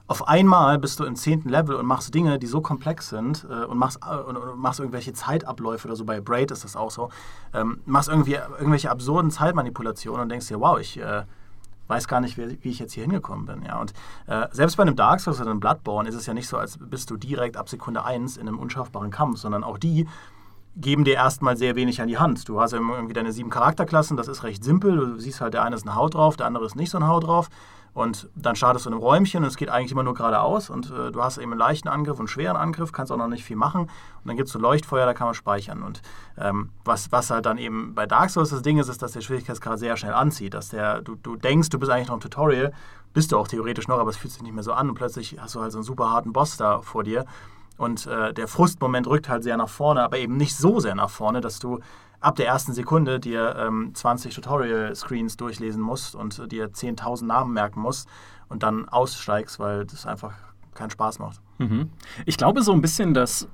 Speaker 3: auf einmal bist du im zehnten Level und machst Dinge, die so komplex sind äh, und, machst, äh, und, und, machst irgendwelche Zeitabläufe oder so. Bei Braid ist das auch so. Ähm, machst irgendwie irgendwelche absurden Zeitmanipulationen und denkst dir, wow, ich. Äh, weiß gar nicht, wie, ich jetzt hier hingekommen bin. Ja. Und äh, selbst bei einem Dark Souls oder einem Bloodborne ist es ja nicht so, als bist du direkt ab Sekunde 1 in einem unschaffbaren Kampf, sondern auch die geben dir erstmal sehr wenig an die Hand. Du hast irgendwie deine sieben Charakterklassen, das ist recht simpel. Du siehst halt, der eine ist ein Haut drauf, der andere ist nicht so ein Haut drauf. Und dann startest du in einem Räumchen und es geht eigentlich immer nur geradeaus und äh, du hast eben einen leichten Angriff und einen schweren Angriff, kannst auch noch nicht viel machen. Und dann gibt es so Leuchtfeuer, da kann man speichern. Und ähm, was, was halt dann eben bei Dark Souls das Ding ist, ist, dass der Schwierigkeitsgrad sehr schnell anzieht. Dass der, du, du denkst, du bist eigentlich noch im Tutorial, bist du auch theoretisch noch, aber es fühlt sich nicht mehr so an und plötzlich hast du halt so einen super harten Boss da vor dir. Und äh, der Frustmoment rückt halt sehr nach vorne, aber eben nicht so sehr nach vorne, dass du ab der ersten Sekunde dir ähm, 20 Tutorial-Screens durchlesen musst und dir 10.000 Namen merken musst und dann aussteigst, weil das einfach keinen Spaß macht.
Speaker 2: Mhm. Ich glaube so ein bisschen, dass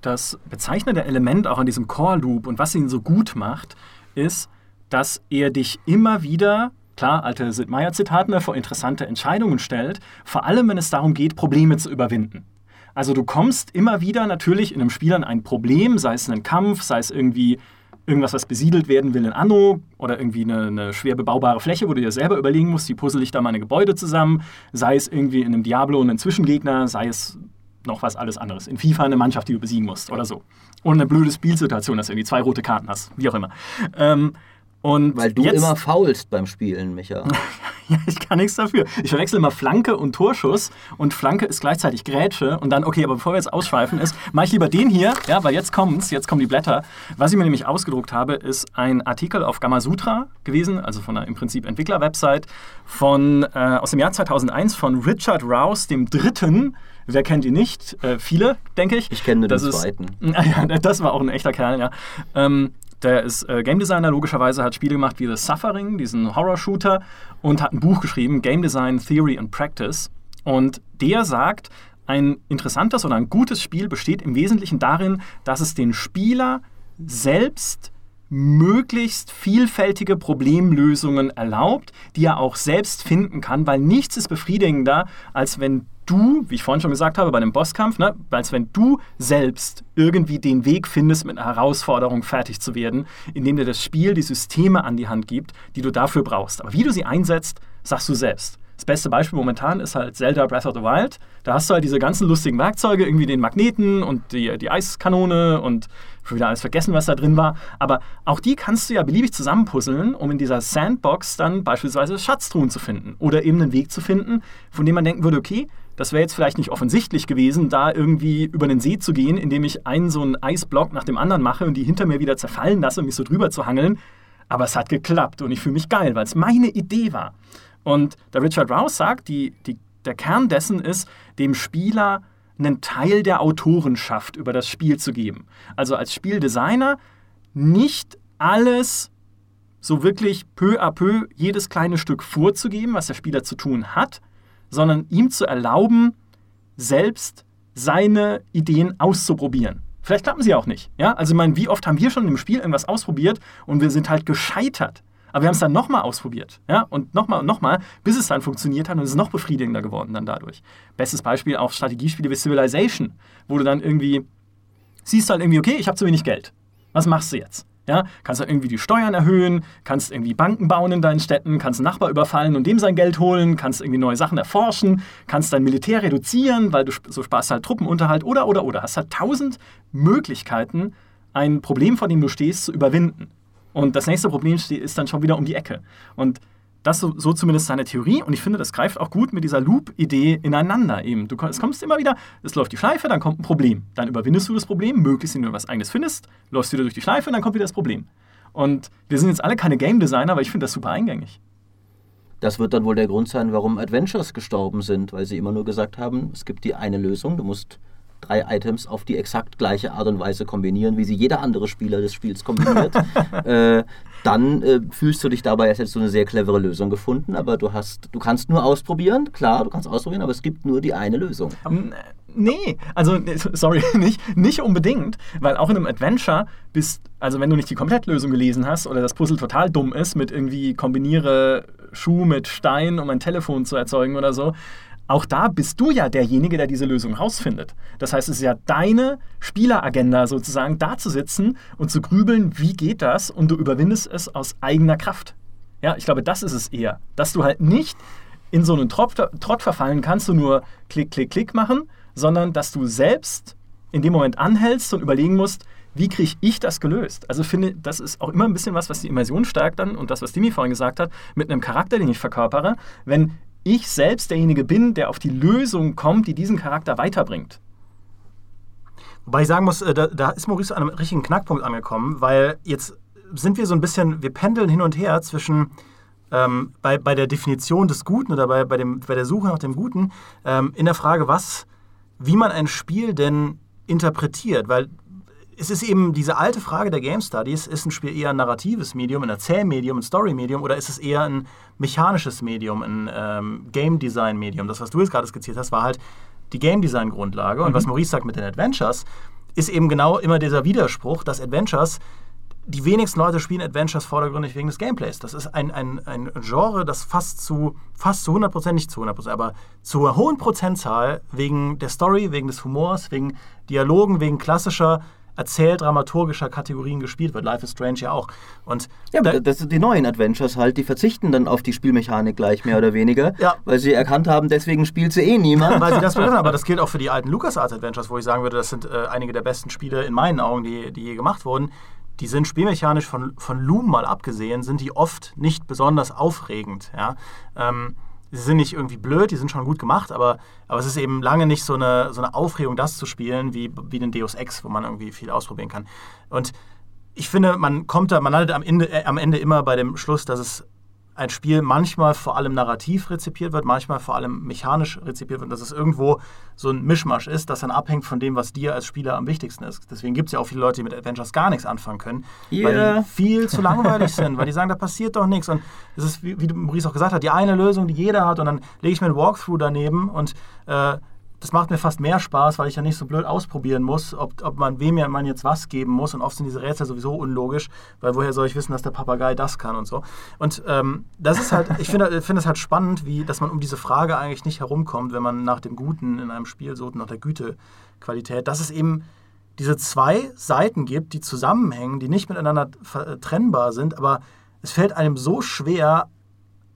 Speaker 2: das bezeichnende Element auch an diesem Core Loop und was ihn so gut macht, ist, dass er dich immer wieder, klar, alte Sid Meier-Zitaten, ne, vor interessante Entscheidungen stellt, vor allem wenn es darum geht, Probleme zu überwinden. Also du kommst immer wieder natürlich in einem Spiel an ein Problem, sei es ein Kampf, sei es irgendwie irgendwas, was besiedelt werden will in Anno oder irgendwie eine, eine, schwer bebaubare Fläche, wo du dir selber überlegen musst, wie puzzle ich da meine Gebäude zusammen, sei es irgendwie in einem Diablo einen Zwischengegner, sei es noch was alles anderes. In FIFA eine Mannschaft, die du besiegen musst oder so. Und eine blöde Spielsituation, dass du irgendwie zwei rote Karten hast, wie auch immer. Ähm, und
Speaker 1: Weil du
Speaker 2: jetzt,
Speaker 1: immer faulst beim Spielen, Micha.
Speaker 2: ja, ich kann nichts dafür. Ich verwechsel immer Flanke und Torschuss und Flanke ist gleichzeitig Grätsche und dann, okay, aber bevor wir jetzt ausschweifen, ist, mache ich lieber den hier, ja, weil jetzt kommt's, jetzt kommen die Blätter. Was ich mir nämlich ausgedruckt habe, ist ein Artikel auf Gamasutra gewesen, also von einer im Prinzip Entwickler-Website von, äh, aus dem Jahr 2001 von Richard Rouse, dem Dritten. Wer kennt ihn nicht? Äh, viele, denke ich.
Speaker 1: Ich kenne nur
Speaker 2: Das
Speaker 1: den
Speaker 2: ist-
Speaker 1: zweiten.
Speaker 2: Ja, das war auch ein echter Kerl, ja. Ähm, der ist äh, Game Designer, logischerweise, hat Spiele gemacht wie The Suffering, diesen Horror-Shooter, und hat ein Buch geschrieben, Game Design Theory and Practice. Und der sagt, ein interessantes oder ein gutes Spiel besteht im Wesentlichen darin, dass es den Spieler selbst möglichst vielfältige Problemlösungen erlaubt, die er auch selbst finden kann, weil nichts ist befriedigender, als wenn du, wie ich vorhin schon gesagt habe, bei einem Bosskampf, ne, als wenn du selbst irgendwie den Weg findest, mit einer Herausforderung fertig zu werden, indem dir das Spiel die Systeme an die Hand gibt, die du dafür brauchst. Aber wie du sie einsetzt, sagst du selbst. Das beste Beispiel momentan ist halt Zelda Breath of the Wild. Da hast du halt diese ganzen lustigen Werkzeuge, irgendwie den Magneten und die, die Eiskanone und schon wieder alles vergessen, was da drin war. Aber auch die kannst du ja beliebig zusammenpuzzeln, um in dieser Sandbox dann beispielsweise Schatztruhen zu finden oder eben einen Weg zu finden, von dem man denken würde, okay, das wäre jetzt vielleicht nicht offensichtlich gewesen, da irgendwie über den See zu gehen, indem ich einen so einen Eisblock nach dem anderen mache und die hinter mir wieder zerfallen lasse, um mich so drüber zu hangeln. Aber es hat geklappt und ich fühle mich geil, weil es meine Idee war. Und der Richard Rouse sagt, die, die, der Kern dessen ist, dem Spieler einen Teil der Autorenschaft über das Spiel zu geben. Also als Spieldesigner nicht alles so wirklich peu à peu jedes kleine Stück vorzugeben, was der Spieler zu tun hat, sondern ihm zu erlauben, selbst seine Ideen auszuprobieren. Vielleicht klappen sie auch nicht. Ja? Also ich meine, wie oft haben wir schon im Spiel irgendwas ausprobiert und wir sind halt gescheitert. Aber wir haben es dann nochmal ausprobiert. Ja? Und nochmal und nochmal, bis es dann funktioniert hat und es ist noch befriedigender geworden dann dadurch. Bestes Beispiel auch Strategiespiele wie Civilization, wo du dann irgendwie siehst halt irgendwie, okay, ich habe zu wenig Geld. Was machst du jetzt? Ja, kannst du irgendwie die Steuern erhöhen, kannst irgendwie Banken bauen in deinen Städten, kannst einen Nachbar überfallen und dem sein Geld holen, kannst irgendwie neue Sachen erforschen, kannst dein Militär reduzieren, weil du so sparst halt Truppenunterhalt oder, oder, oder. Hast halt tausend Möglichkeiten, ein Problem, vor dem du stehst, zu überwinden. Und das nächste Problem ist dann schon wieder um die Ecke. Und das so, so zumindest seine Theorie. Und ich finde, das greift auch gut mit dieser Loop-Idee ineinander eben. Du, es kommst immer wieder, es läuft die Schleife, dann kommt ein Problem. Dann überwindest du das Problem, möglichst indem du was eigenes findest, läufst wieder durch die Schleife und dann kommt wieder das Problem. Und wir sind jetzt alle keine Game Designer, aber ich finde das super eingängig.
Speaker 1: Das wird dann wohl der Grund sein, warum Adventures gestorben sind, weil sie immer nur gesagt haben, es gibt die eine Lösung, du musst drei Items auf die exakt gleiche Art und Weise kombinieren, wie sie jeder andere Spieler des Spiels kombiniert. äh, dann äh, fühlst du dich dabei, als hättest du eine sehr clevere Lösung gefunden, aber du hast, du kannst nur ausprobieren, klar, du kannst ausprobieren, aber es gibt nur die eine Lösung.
Speaker 2: N- Nee, also sorry, nicht, nicht unbedingt, weil auch in einem Adventure bist, also wenn du nicht die Komplettlösung gelesen hast oder das Puzzle total dumm ist mit irgendwie kombiniere Schuh mit Stein, um ein Telefon zu erzeugen oder so, auch da bist du ja derjenige, der diese Lösung rausfindet. Das heißt, es ist ja deine Spieleragenda sozusagen, da zu sitzen und zu grübeln, wie geht das und du überwindest es aus eigener Kraft. Ja, ich glaube, das ist es eher, dass du halt nicht in so einen Trott, Trott verfallen kannst du nur Klick, Klick, Klick machen, sondern dass du selbst in dem Moment anhältst und überlegen musst, wie kriege ich das gelöst? Also finde, das ist auch immer ein bisschen was, was die Immersion stärkt dann und das, was Dimi vorhin gesagt hat, mit einem Charakter, den ich verkörpere, wenn ich selbst derjenige bin, der auf die Lösung kommt, die diesen Charakter weiterbringt.
Speaker 3: Wobei ich sagen muss, äh, da, da ist Maurice an einem richtigen Knackpunkt angekommen, weil jetzt sind wir so ein bisschen, wir pendeln hin und her zwischen ähm, bei, bei der Definition des Guten oder bei, bei, dem, bei der Suche nach dem Guten ähm, in der Frage, was, wie man ein Spiel denn interpretiert, weil es ist eben diese alte Frage der Game Studies, ist ein Spiel eher ein narratives Medium, ein Erzählmedium, ein Story-Medium oder ist es eher ein mechanisches Medium, ein ähm, Game Design-Medium? Das, was du jetzt gerade skizziert hast, war halt die Game Design-Grundlage. Und was Maurice sagt mit den Adventures, ist eben genau immer dieser Widerspruch, dass Adventures die wenigsten Leute spielen Adventures vordergründig wegen des Gameplays. Das ist ein, ein, ein Genre, das fast zu, fast zu 100%, nicht zu 100%, aber zu einer hohen Prozentzahl wegen der Story, wegen des Humors, wegen Dialogen, wegen klassischer erzähldramaturgischer Kategorien gespielt wird. Life is Strange ja auch. Und
Speaker 1: ja, aber das sind die neuen Adventures halt, die verzichten dann auf die Spielmechanik gleich mehr oder weniger, ja. weil sie erkannt haben, deswegen spielt sie eh niemand.
Speaker 3: weil sie das begriffen Aber das gilt auch für die alten LucasArts Adventures, wo ich sagen würde, das sind äh, einige der besten Spiele in meinen Augen, die, die je gemacht wurden. Die sind spielmechanisch von, von Loom mal abgesehen, sind die oft nicht besonders aufregend. Ja? Ähm, sie sind nicht irgendwie blöd, die sind schon gut gemacht, aber, aber es ist eben lange nicht so eine, so eine Aufregung, das zu spielen, wie, wie den Deus Ex, wo man irgendwie viel ausprobieren kann. Und ich finde, man kommt da, man landet am Ende, äh, am Ende immer bei dem Schluss, dass es ein Spiel manchmal vor allem narrativ rezipiert wird, manchmal vor allem mechanisch rezipiert wird dass es irgendwo so ein Mischmasch ist, das dann abhängt von dem, was dir als Spieler am wichtigsten ist. Deswegen gibt es ja auch viele Leute, die mit Adventures gar nichts anfangen können, yeah. weil die viel zu langweilig sind, weil die sagen, da passiert doch nichts. Und es ist, wie, wie Maurice auch gesagt hat, die eine Lösung, die jeder hat und dann lege ich mir ein Walkthrough daneben und äh, das macht mir fast mehr Spaß, weil ich ja nicht so blöd ausprobieren muss, ob, ob man wem man jetzt was geben muss. Und oft sind diese Rätsel sowieso unlogisch, weil woher soll ich wissen, dass der Papagei das kann und so. Und ähm, das ist halt, ich finde find es halt spannend, wie, dass man um diese Frage eigentlich nicht herumkommt, wenn man nach dem Guten in einem Spiel sucht, nach der Gütequalität, dass es eben diese zwei Seiten gibt, die zusammenhängen, die nicht miteinander trennbar sind, aber es fällt einem so schwer,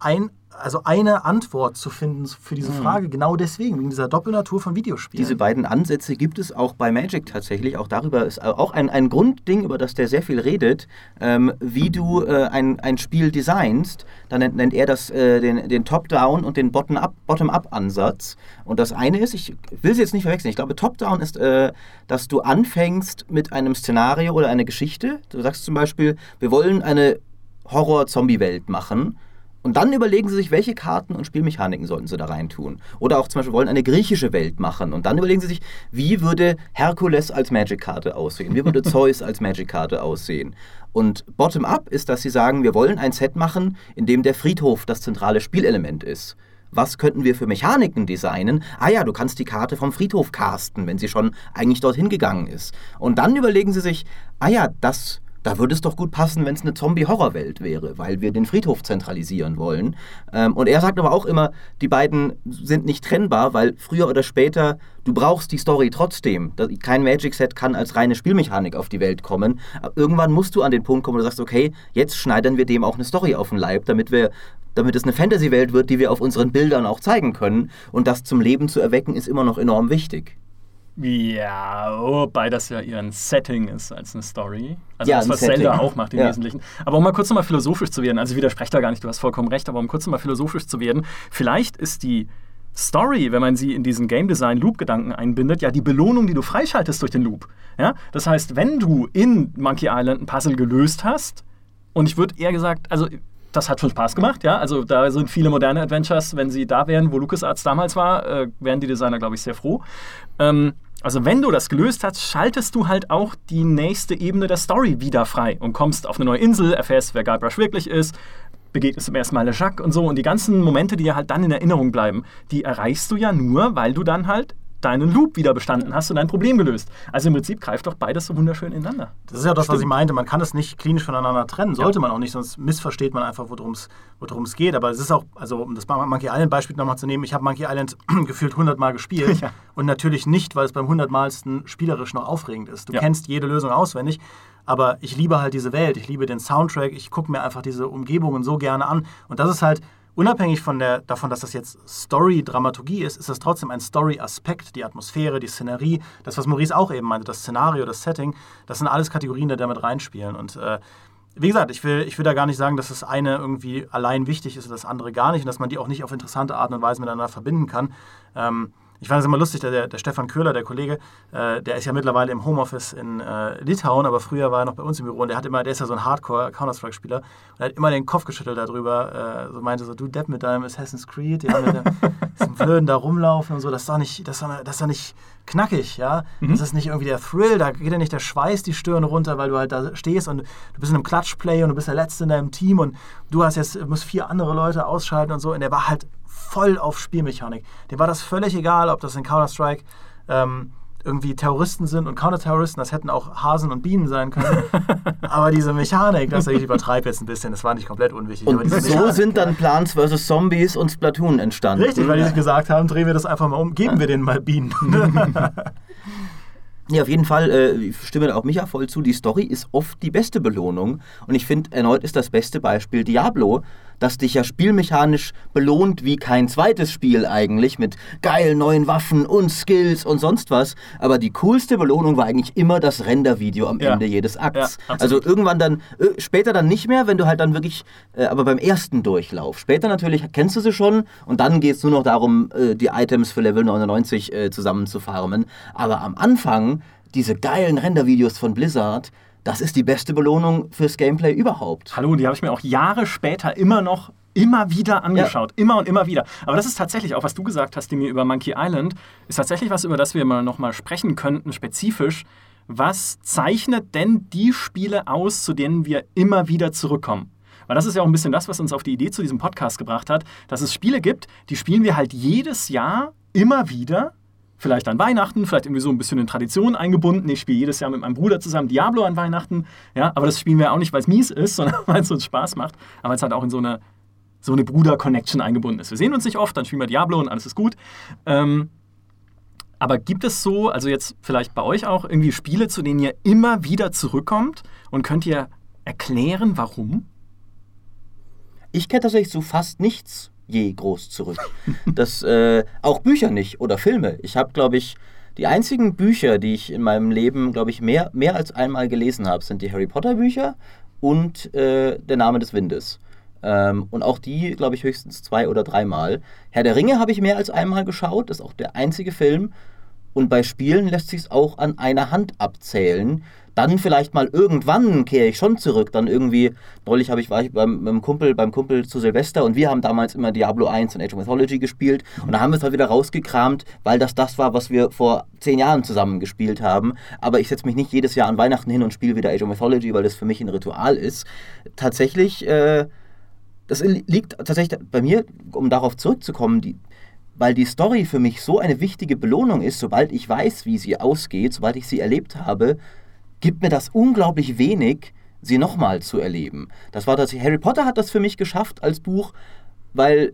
Speaker 3: ein, also eine Antwort zu finden für diese mhm. Frage, genau deswegen, wegen dieser Doppelnatur von Videospielen.
Speaker 1: Diese beiden Ansätze gibt es auch bei Magic tatsächlich. Auch darüber ist auch ein, ein Grundding, über das der sehr viel redet, ähm, wie du äh, ein, ein Spiel designst. Da nennt, nennt er das äh, den, den Top-Down und den Bottom-Up-Ansatz. Und das eine ist, ich will sie jetzt nicht verwechseln, ich glaube, Top-Down ist, äh, dass du anfängst mit einem Szenario oder einer Geschichte. Du sagst zum Beispiel, wir wollen eine Horror-Zombie-Welt machen und dann überlegen sie sich, welche Karten und Spielmechaniken sollten sie da reintun. Oder auch zum Beispiel wollen eine griechische Welt machen. Und dann überlegen sie sich, wie würde Herkules als Magic-Karte aussehen? Wie würde Zeus als Magic-Karte aussehen? Und Bottom-up ist, dass sie sagen, wir wollen ein Set machen, in dem der Friedhof das zentrale Spielelement ist. Was könnten wir für Mechaniken designen? Ah ja, du kannst die Karte vom Friedhof casten, wenn sie schon eigentlich dorthin gegangen ist. Und dann überlegen sie sich, ah ja, das da würde es doch gut passen, wenn es eine Zombie-Horror-Welt wäre, weil wir den Friedhof zentralisieren wollen. Ähm, und er sagt aber auch immer, die beiden sind nicht trennbar, weil früher oder später, du brauchst die Story trotzdem. Kein Magic-Set kann als reine Spielmechanik auf die Welt kommen. Aber irgendwann musst du an den Punkt kommen, wo du sagst, okay, jetzt schneidern wir dem auch eine Story auf den Leib, damit wir damit es eine Fantasy-Welt wird, die wir auf unseren Bildern auch zeigen können. Und das zum Leben zu erwecken, ist immer noch enorm wichtig.
Speaker 2: Ja, wobei das ja eher ein Setting ist als eine Story. Also ja, das, was Setting. Zelda auch macht im ja. Wesentlichen. Aber um mal kurz nochmal philosophisch zu werden, also ich widerspreche da gar nicht, du hast vollkommen recht, aber um kurz nochmal philosophisch zu werden, vielleicht ist die Story, wenn man sie in diesen Game Design Loop Gedanken einbindet, ja die Belohnung, die du freischaltest durch den Loop. Ja? Das heißt, wenn du in Monkey Island ein Puzzle gelöst hast, und ich würde eher gesagt, also das hat schon Spaß gemacht, ja. Also da sind viele moderne Adventures, wenn sie da wären, wo LucasArts damals war, äh, wären die Designer, glaube ich, sehr froh. Ähm, also wenn du das gelöst hast, schaltest du halt auch die nächste Ebene der Story wieder frei und kommst auf eine neue Insel, erfährst, wer Guybrush wirklich ist, begegnest zum ersten Mal Le Jacques und so. Und die ganzen Momente, die dir halt dann in Erinnerung bleiben, die erreichst du ja nur, weil du dann halt deinen Loop wieder bestanden hast und dein Problem gelöst. Also im Prinzip greift doch beides so wunderschön ineinander.
Speaker 3: Das ist ja das, Stimmt. was ich meinte. Man kann es nicht klinisch voneinander trennen. Sollte ja. man auch nicht, sonst missversteht man einfach, worum es geht. Aber es ist auch, also um das Monkey Island-Beispiel nochmal zu nehmen, ich habe Monkey Island gefühlt 100 Mal gespielt. Ja. Und natürlich nicht, weil es beim 100 Malsten spielerisch noch aufregend ist. Du ja. kennst jede Lösung auswendig. Aber ich liebe halt diese Welt, ich liebe den Soundtrack, ich gucke mir einfach diese Umgebungen so gerne an. Und das ist halt unabhängig von der, davon, dass das jetzt Story-Dramaturgie ist, ist das trotzdem ein Story-Aspekt. Die Atmosphäre, die Szenerie, das, was Maurice auch eben meinte, das Szenario, das Setting, das sind alles Kategorien, die damit reinspielen. Und äh, wie gesagt, ich will, ich will da gar nicht sagen, dass das eine irgendwie allein wichtig ist und das andere gar nicht und dass man die auch nicht auf interessante Art und Weise miteinander verbinden kann. Ähm, ich fand es immer lustig, der, der Stefan Köhler, der Kollege, äh, der ist ja mittlerweile im Homeoffice in äh, Litauen, aber früher war er noch bei uns im Büro und der hat immer, der ist ja so ein Hardcore-Counter-Strike-Spieler und hat immer den Kopf geschüttelt darüber, äh, so meinte so, du Depp mit deinem Assassin's Creed, ja, mit dem, diesem Blöden da rumlaufen und so, das ist doch nicht, das ist das ist doch nicht knackig, ja. Mhm. Das ist nicht irgendwie der Thrill, da geht ja nicht der Schweiß die Stirn runter, weil du halt da stehst und du bist in einem Klatschplay und du bist der Letzte in deinem Team und du hast jetzt, musst vier andere Leute ausschalten und so und der war halt voll auf Spielmechanik. Dem war das völlig egal, ob das in Counter-Strike ähm, irgendwie Terroristen sind und Counterterroristen, das hätten auch Hasen und Bienen sein können. aber diese Mechanik, das ich übertreibe jetzt ein bisschen, das war nicht komplett unwichtig.
Speaker 1: Und so
Speaker 3: Mechanik-
Speaker 1: sind dann Plants vs. Zombies und Splatoon entstanden.
Speaker 3: Richtig, weil die sich gesagt haben, drehen wir das einfach mal um, geben wir denen mal Bienen.
Speaker 1: Ja, auf jeden Fall, äh, ich stimme da auch Micha voll zu. Die Story ist oft die beste Belohnung. Und ich finde, erneut ist das beste Beispiel Diablo, das dich ja spielmechanisch belohnt wie kein zweites Spiel eigentlich, mit geilen neuen Waffen und Skills und sonst was. Aber die coolste Belohnung war eigentlich immer das Rendervideo am
Speaker 2: Ja.
Speaker 1: Ende jedes Akts.
Speaker 2: Ja,
Speaker 1: also irgendwann dann, äh, später dann nicht mehr, wenn du halt dann wirklich, äh, aber beim ersten Durchlauf. Später natürlich kennst du sie schon und dann geht es nur noch darum, äh, die Items für Level 99 äh, zusammen zu farmen. Aber am Anfang, diese geilen Rendervideos von Blizzard, das ist die beste Belohnung fürs Gameplay überhaupt.
Speaker 2: Hallo, die habe ich mir auch Jahre später immer noch immer wieder angeschaut. Immer und immer wieder. Aber das ist tatsächlich auch, was du gesagt hast, Dimi, über Monkey Island, ist tatsächlich was, über das wir mal noch mal sprechen könnten, spezifisch. Was zeichnet denn die Spiele aus, zu denen wir immer wieder zurückkommen? Weil das ist ja auch ein bisschen das, was uns auf die Idee zu diesem Podcast gebracht hat, dass es Spiele gibt, die spielen wir halt jedes Jahr immer wieder. Vielleicht an Weihnachten, vielleicht irgendwie so ein bisschen in Tradition eingebunden. Ich spiele jedes Jahr mit meinem Bruder zusammen Diablo an Weihnachten. Ja, aber das spielen wir auch nicht, weil es mies ist, sondern weil es uns Spaß macht. Aber es halt auch in so eine, so eine Bruder-Connection eingebunden ist. Wir sehen uns nicht oft, dann spielen wir Diablo und alles ist gut. Ähm, aber gibt es so, also jetzt vielleicht bei euch auch, irgendwie Spiele, zu denen ihr immer wieder zurückkommt? Und könnt ihr erklären, warum?
Speaker 1: Ich kenne tatsächlich so fast nichts je groß zurück. Das, äh, auch Bücher nicht oder Filme. Ich habe, glaube ich, die einzigen Bücher, die ich in meinem Leben, glaube ich, mehr, mehr als einmal gelesen habe, sind die Harry Potter Bücher und äh, Der Name des Windes. Ähm, und auch die, glaube ich, höchstens zwei oder dreimal. Herr der Ringe habe ich mehr als einmal geschaut, das ist auch der einzige Film. Und bei Spielen lässt sich es auch an einer Hand abzählen. Dann vielleicht mal irgendwann kehre ich schon zurück. Dann irgendwie, neulich habe ich, war ich beim, beim Kumpel, beim Kumpel zu Silvester und wir haben damals immer Diablo 1 und Age of Mythology gespielt. Und da haben wir es halt wieder rausgekramt, weil das das war, was wir vor zehn Jahren zusammen gespielt haben. Aber ich setze mich nicht jedes Jahr an Weihnachten hin und spiele wieder Age of Mythology, weil das für mich ein Ritual ist. Tatsächlich, äh, das liegt tatsächlich bei mir, um darauf zurückzukommen, die, weil die Story für mich so eine wichtige Belohnung ist, sobald ich weiß, wie sie ausgeht, sobald ich sie erlebt habe, gibt mir das unglaublich wenig, sie nochmal zu erleben. Das war tatsächlich, Harry Potter hat das für mich geschafft als Buch, weil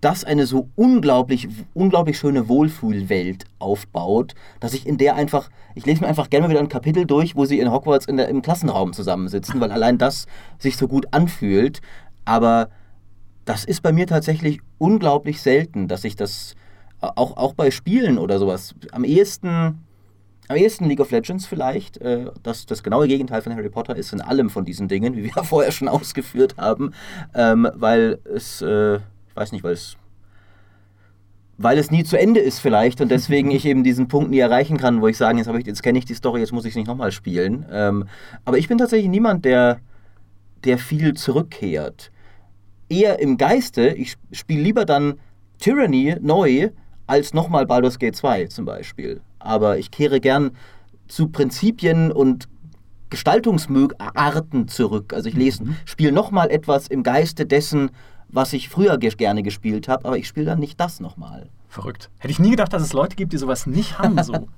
Speaker 1: das eine so unglaublich, unglaublich schöne Wohlfühlwelt aufbaut, dass ich in der einfach, ich lese mir einfach gerne mal wieder ein Kapitel durch, wo sie in Hogwarts in der, im Klassenraum zusammensitzen, weil allein das sich so gut anfühlt. Aber das ist bei mir tatsächlich unglaublich selten, dass ich das auch, auch bei Spielen oder sowas am ehesten, am ehesten League of Legends vielleicht, äh, das das genaue Gegenteil von Harry Potter ist in allem von diesen Dingen, wie wir ja vorher schon ausgeführt haben, ähm, weil es, äh, ich weiß nicht, weil es weil es nie zu Ende ist vielleicht und deswegen ich eben diesen Punkt nie erreichen kann, wo ich sage, jetzt, ich, jetzt kenne ich die Story, jetzt muss ich es nicht nochmal spielen. Ähm, aber ich bin tatsächlich niemand, der, der viel zurückkehrt. Eher im Geiste, ich spiele lieber dann Tyranny neu, als nochmal Baldur's Gate 2 zum Beispiel. Aber ich kehre gern zu Prinzipien und Gestaltungsarten zurück. Also ich lese, spiele nochmal etwas im Geiste dessen, was ich früher ge gerne gespielt habe, aber ich spiele dann nicht das nochmal.
Speaker 2: Verrückt. Hätte ich nie gedacht, dass es Leute gibt, die sowas nicht haben. So.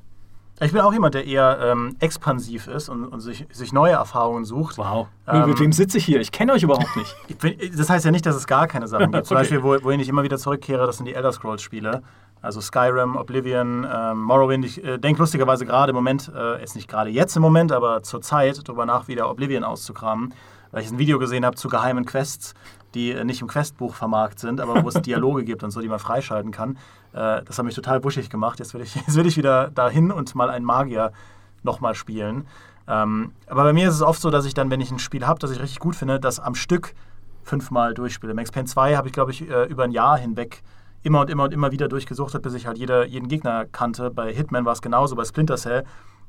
Speaker 3: Ich bin auch jemand, der eher ähm, expansiv ist und, und sich, sich neue Erfahrungen sucht.
Speaker 2: Wow.
Speaker 3: Ähm,
Speaker 2: Mit wem sitze ich hier? Ich kenne euch überhaupt nicht.
Speaker 3: Ich bin, das heißt ja nicht, dass es gar keine Sachen gibt. Zum
Speaker 2: Okay.
Speaker 3: Beispiel, wo, wohin ich immer wieder zurückkehre, das sind die Elder Scrolls-Spiele. Also Skyrim, Oblivion, ähm, Morrowind. Ich äh, denke lustigerweise gerade im Moment, äh, jetzt nicht gerade jetzt im Moment, aber zur Zeit, darüber nach, wieder Oblivion auszukramen. Weil ich ein Video gesehen habe zu geheimen Quests, die äh, nicht im Questbuch vermarkt sind, aber wo es Dialoge gibt und so, die man freischalten kann. Äh, das hat mich total wuschig gemacht. Jetzt will ich, jetzt will ich wieder dahin und mal einen Magier nochmal spielen. Ähm, aber bei mir ist es oft so, dass ich dann, wenn ich ein Spiel habe, das ich richtig gut finde, das am Stück fünfmal durchspiele. Max Payne 2 habe ich, glaube ich, äh, über ein Jahr hinweg immer und immer und immer wieder durchgesuchtet, bis ich halt jeder, jeden Gegner kannte. Bei Hitman war es genauso, bei Splinter Cell.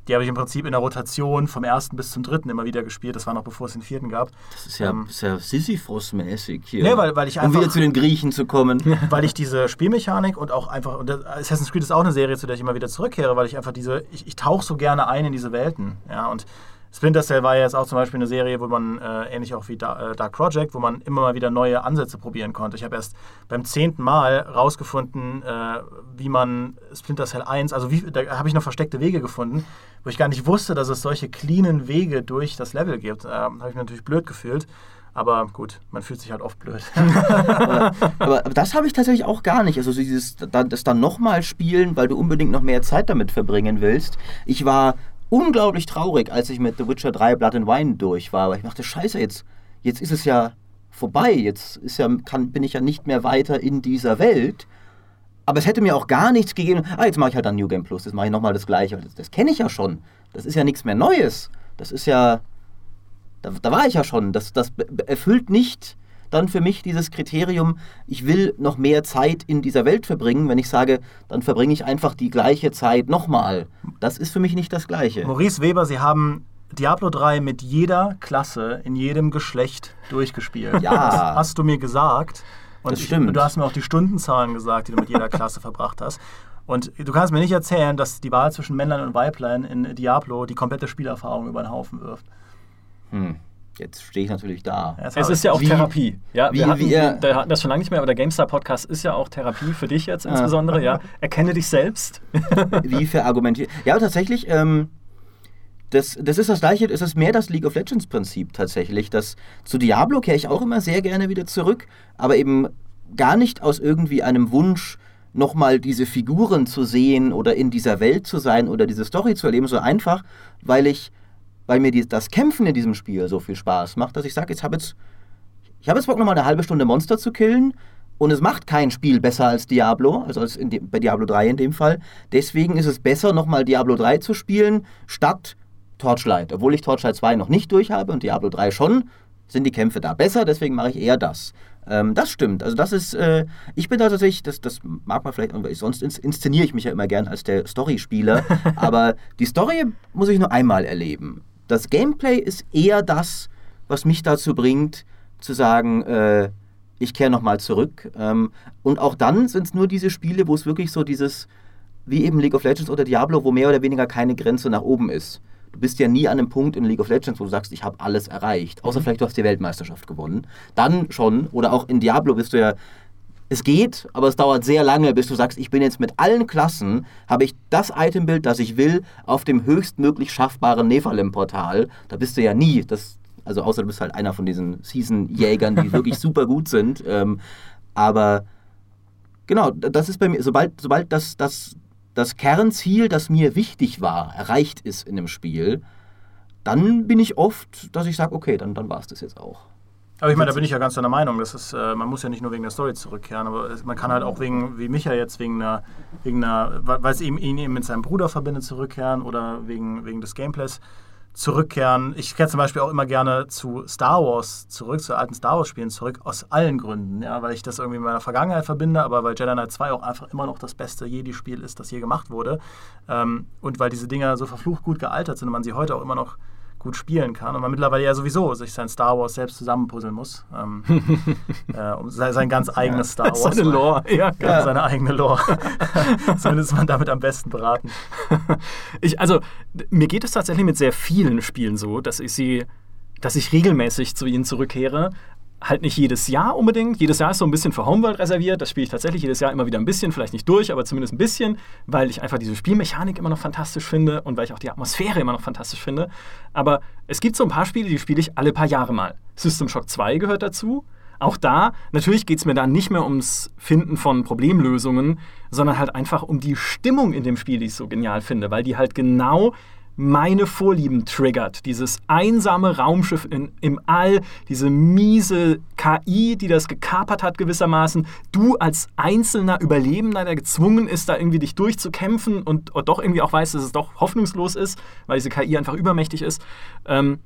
Speaker 3: Die habe ich im Prinzip in der Rotation vom ersten bis zum dritten immer wieder gespielt. Das war noch bevor es den vierten gab.
Speaker 1: Das ist ja,
Speaker 3: Ähm,
Speaker 1: ist ja Sisyphus-mäßig hier.
Speaker 3: Nee, weil- weil ich
Speaker 1: um
Speaker 3: einfach-
Speaker 1: wieder zu den Griechen zu kommen.
Speaker 3: weil ich diese Spielmechanik und auch einfach, und Assassin's Creed ist auch eine Serie, zu der ich immer wieder zurückkehre, weil ich einfach diese, ich, ich tauche so gerne ein in diese Welten. Ja, und Splinter Cell war ja jetzt auch zum Beispiel eine Serie, wo man, äh, ähnlich auch wie da äh, Dark Project, wo man immer mal wieder neue Ansätze probieren konnte. Ich habe erst beim zehnten Mal rausgefunden, äh, wie man Splinter Cell 1, also wie, da habe ich noch versteckte Wege gefunden, wo ich gar nicht wusste, dass es solche cleanen Wege durch das Level gibt. Da habe ich mich natürlich blöd gefühlt. Aber gut, man fühlt sich halt oft blöd.
Speaker 1: aber, aber das habe ich tatsächlich auch gar nicht. Also dieses, das dann nochmal spielen, weil du unbedingt noch mehr Zeit damit verbringen willst. Ich war unglaublich traurig, als ich mit The Witcher 3 Blood and Wine durch war. Aber ich dachte, scheiße, jetzt, jetzt ist es ja vorbei. Jetzt ist ja, kann, bin ich ja nicht mehr weiter in dieser Welt. Aber es hätte mir auch gar nichts gegeben. Ah, jetzt mache ich halt dann New Game Plus, jetzt mache ich nochmal das Gleiche. Das, das kenne ich ja schon. Das ist ja nichts mehr Neues. Das ist ja, da, da war ich ja schon. Das, das erfüllt nicht dann für mich dieses Kriterium, ich will noch mehr Zeit in dieser Welt verbringen, wenn ich sage, dann verbringe ich einfach die gleiche Zeit nochmal. Das ist für mich nicht das Gleiche.
Speaker 3: Maurice Weber, Sie haben Diablo 3 mit jeder Klasse in jedem Geschlecht durchgespielt.
Speaker 1: Ja.
Speaker 3: Das hast du mir gesagt. Und
Speaker 1: das stimmt.
Speaker 3: Ich, du hast mir auch die Stundenzahlen gesagt, die du mit jeder Klasse verbracht hast. Und du kannst mir nicht erzählen, dass die Wahl zwischen Männlein und Weiblein in Diablo die komplette Spielerfahrung über den Haufen wirft.
Speaker 1: Hm. Jetzt stehe ich natürlich da.
Speaker 2: Ja, es ist ja auch wie, Therapie. Ja, wie, wir, hatten, wir hatten das schon lange nicht mehr, aber der GameStar-Podcast ist ja auch Therapie für dich jetzt insbesondere. Ja. Erkenne dich selbst.
Speaker 1: wie verargumentiert. Ja, tatsächlich, ähm, das, das ist das gleiche, es ist mehr das League of Legends-Prinzip tatsächlich. Das, zu Diablo kehre ich auch immer sehr gerne wieder zurück, aber eben gar nicht aus irgendwie einem Wunsch, nochmal diese Figuren zu sehen oder in dieser Welt zu sein oder diese Story zu erleben, so einfach, weil ich weil mir die, das Kämpfen in diesem Spiel so viel Spaß macht, dass ich sage, ich habe jetzt, ich habe jetzt Bock, nochmal eine halbe Stunde Monster zu killen und es macht kein Spiel besser als Diablo, also als dem, bei Diablo 3 in dem Fall. Deswegen ist es besser, nochmal Diablo 3 zu spielen, statt Torchlight. Obwohl ich Torchlight 2 noch nicht durch habe und Diablo 3 schon, sind die Kämpfe da besser, deswegen mache ich eher das. Ähm, das stimmt. Also das ist, äh, ich bin da tatsächlich, das, das mag man vielleicht, sonst inszeniere ich mich ja immer gern als der Story-Spieler, aber die Story muss ich nur einmal erleben das Gameplay ist eher das, was mich dazu bringt, zu sagen, äh, ich kehre nochmal zurück. Ähm, und auch dann sind es nur diese Spiele, wo es wirklich so dieses, wie eben League of Legends oder Diablo, wo mehr oder weniger keine Grenze nach oben ist. Du bist ja nie an einem Punkt in League of Legends, wo du sagst, ich habe alles erreicht. Außer mhm. vielleicht du hast die Weltmeisterschaft gewonnen. Dann schon. Oder auch in Diablo bist du ja es geht, aber es dauert sehr lange, bis du sagst, ich bin jetzt mit allen Klassen, habe ich das Itembild, das ich will, auf dem höchstmöglich schaffbaren Nephalem-Portal. Da bist du ja nie. Das, also außer du bist halt einer von diesen Season-Jägern, die wirklich super gut sind. Ähm, aber genau, das ist bei mir, sobald, sobald das, das, das Kernziel, das mir wichtig war, erreicht ist in dem Spiel, dann bin ich oft, dass ich sage, okay, dann, dann war es das jetzt auch.
Speaker 3: Aber ich meine, da bin ich ja ganz deiner Meinung. Das ist, äh, man muss ja nicht nur wegen der Story zurückkehren, aber es, man kann halt auch wegen, wie Micha jetzt, wegen einer, wegen einer weil es ihm, ihn eben mit seinem Bruder verbindet, zurückkehren oder wegen, wegen des Gameplays zurückkehren. Ich kehre zum Beispiel auch immer gerne zu Star Wars zurück, zu alten Star Wars-Spielen zurück, aus allen Gründen. Ja, weil ich das irgendwie mit meiner Vergangenheit verbinde, aber weil Jedi Knight 2 auch einfach immer noch das beste Jedi-Spiel ist, das je gemacht wurde. Ähm, und weil diese Dinger so verflucht gut gealtert sind und man sie heute auch immer noch gut spielen kann und man mittlerweile ja sowieso sich sein Star Wars selbst zusammenpuzzeln muss. Ähm, äh, um sein ganz eigenes Star Wars.
Speaker 2: Seine Lore,
Speaker 3: ja. ja. Seine eigene Lore. Zumindest ist man damit am besten beraten.
Speaker 2: Ich, also, mir geht es tatsächlich mit sehr vielen Spielen so, dass ich sie dass ich regelmäßig zu ihnen zurückkehre, halt nicht jedes Jahr unbedingt. Jedes Jahr ist so ein bisschen für Homeworld reserviert. Das spiele ich tatsächlich jedes Jahr immer wieder ein bisschen, vielleicht nicht durch, aber zumindest ein bisschen, weil ich einfach diese Spielmechanik immer noch fantastisch finde und weil ich auch die Atmosphäre immer noch fantastisch finde. Aber es gibt so ein paar Spiele, die spiele ich alle paar Jahre mal. System Shock 2 gehört dazu. Auch da, natürlich geht es mir da nicht mehr ums Finden von Problemlösungen, sondern halt einfach um die Stimmung in dem Spiel, die ich so genial finde, weil die halt genau meine Vorlieben triggert. Dieses einsame Raumschiff in, im All, diese miese KI, die das gekapert hat gewissermaßen. Du als einzelner Überlebender, der gezwungen ist, da irgendwie dich durchzukämpfen und, und doch irgendwie auch weiß, dass es doch hoffnungslos ist, weil diese KI einfach übermächtig ist. Ähm,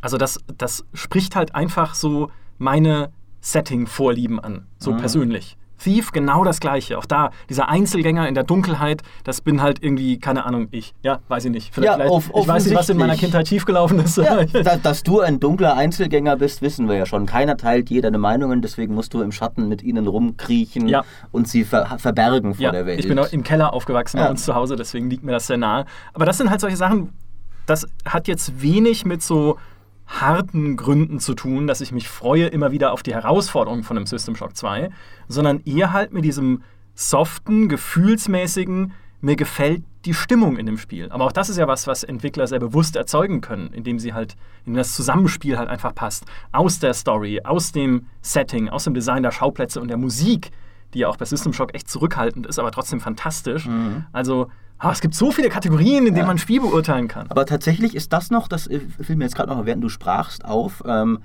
Speaker 2: also das, das spricht halt einfach so meine Setting-Vorlieben an, so mhm. persönlich. Thief genau das gleiche. Auch da, dieser Einzelgänger in der Dunkelheit, das bin halt irgendwie, keine Ahnung, ich. Ja, weiß ich nicht.
Speaker 1: Vielleicht, ja,
Speaker 2: vielleicht ich weiß nicht, was in meiner Kindheit schiefgelaufen ist.
Speaker 1: Ja, dass du ein dunkler Einzelgänger bist, wissen wir ja schon. Keiner teilt je deine Meinungen, deswegen musst du im Schatten mit ihnen rumkriechen ja. und sie ver verbergen vor
Speaker 2: ja,
Speaker 1: der Welt.
Speaker 2: Ich bin auch im Keller aufgewachsen bei uns zu Hause, deswegen liegt mir das sehr nahe. Aber das sind halt solche Sachen, das hat jetzt wenig mit so harten Gründen zu tun, dass ich mich freue immer wieder auf die Herausforderungen von einem System Shock 2, sondern eher halt mit diesem soften, gefühlsmäßigen, mir gefällt die Stimmung in dem Spiel. Aber auch das ist ja was, was Entwickler sehr bewusst erzeugen können, indem sie halt, indem das Zusammenspiel halt einfach passt. Aus der Story, aus dem Setting, aus dem Design der Schauplätze und der Musik, die ja auch bei System Shock echt zurückhaltend ist, aber trotzdem fantastisch.
Speaker 1: Mhm.
Speaker 2: Also, ah, es gibt so viele Kategorien, in denen
Speaker 1: Ja.
Speaker 2: man ein Spiel beurteilen kann.
Speaker 1: Aber tatsächlich ist das noch, das äh, fiel mir jetzt gerade noch, während du sprachst, auf. Ähm,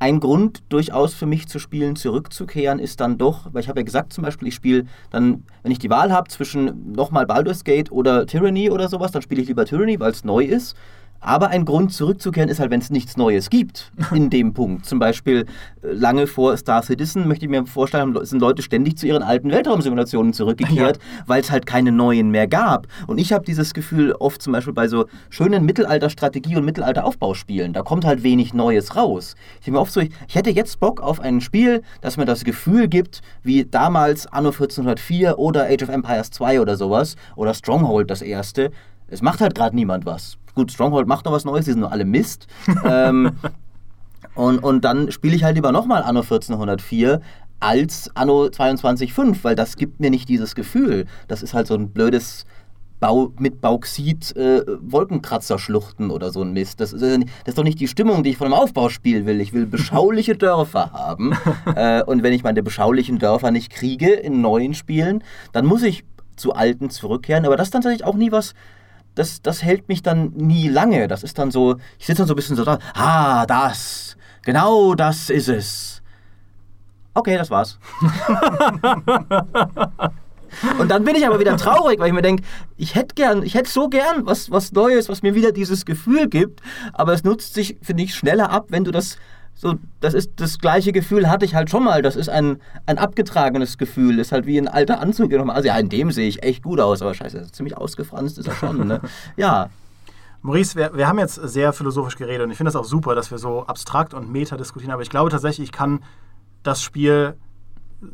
Speaker 1: ein Grund durchaus für mich zu spielen, zurückzukehren, ist dann doch, weil ich habe ja gesagt zum Beispiel, ich spiele dann, wenn ich die Wahl habe zwischen nochmal Baldur's Gate oder Tyranny oder sowas, dann spiele ich lieber Tyranny, weil es neu ist. Aber ein Grund zurückzukehren ist halt, wenn es nichts Neues gibt in dem Punkt. Zum Beispiel äh, lange vor Star Citizen möchte ich mir vorstellen, sind Leute ständig zu ihren alten Weltraumsimulationen zurückgekehrt, weil es halt keine neuen mehr gab. Und ich habe dieses Gefühl oft zum Beispiel bei so schönen Mittelalter-Strategie- und Mittelalter-Aufbauspielen. Da kommt halt wenig Neues raus. Ich denke mir oft so, ich, ich hätte jetzt Bock auf ein Spiel, das mir das Gefühl gibt, wie damals Anno 1404 oder Age of Empires 2 oder sowas oder Stronghold das erste. Es macht halt gerade niemand was. Gut, Stronghold macht noch was Neues, die sind nur alle Mist. ähm, und, und dann spiele ich halt lieber nochmal Anno 1404 als Anno 22.5, weil das gibt mir nicht dieses Gefühl. Das ist halt so ein blödes Bau, mit Bauxit äh, Wolkenkratzer-Schluchten oder so ein Mist. Das ist, das ist doch nicht die Stimmung, die ich von einem Aufbauspiel will. Ich will beschauliche Dörfer haben. Äh, und wenn ich meine beschaulichen Dörfer nicht kriege in neuen Spielen, dann muss ich zu alten zurückkehren. Aber das ist dann tatsächlich auch nie was, das, das hält mich dann nie lange. Das ist dann so, ich sitze dann so ein bisschen so da, ah, das, genau das ist es. Okay, das war's. Und dann bin ich aber wieder traurig, weil ich mir denke, ich hätte gern, ich hätte so gern was, was Neues, was mir wieder dieses Gefühl gibt, aber es nutzt sich, finde ich, schneller ab, wenn du das so, das ist das gleiche Gefühl hatte ich halt schon mal. Das ist ein, ein abgetragenes Gefühl. Ist halt wie ein alter Anzug. Also ja, in dem sehe ich echt gut aus, aber scheiße, ziemlich ausgefranst ist er schon. Ne? Ja,
Speaker 3: Maurice, wir, wir haben jetzt sehr philosophisch geredet und ich finde es auch super, dass wir so abstrakt und meta diskutieren, aber ich glaube tatsächlich, ich kann das Spiel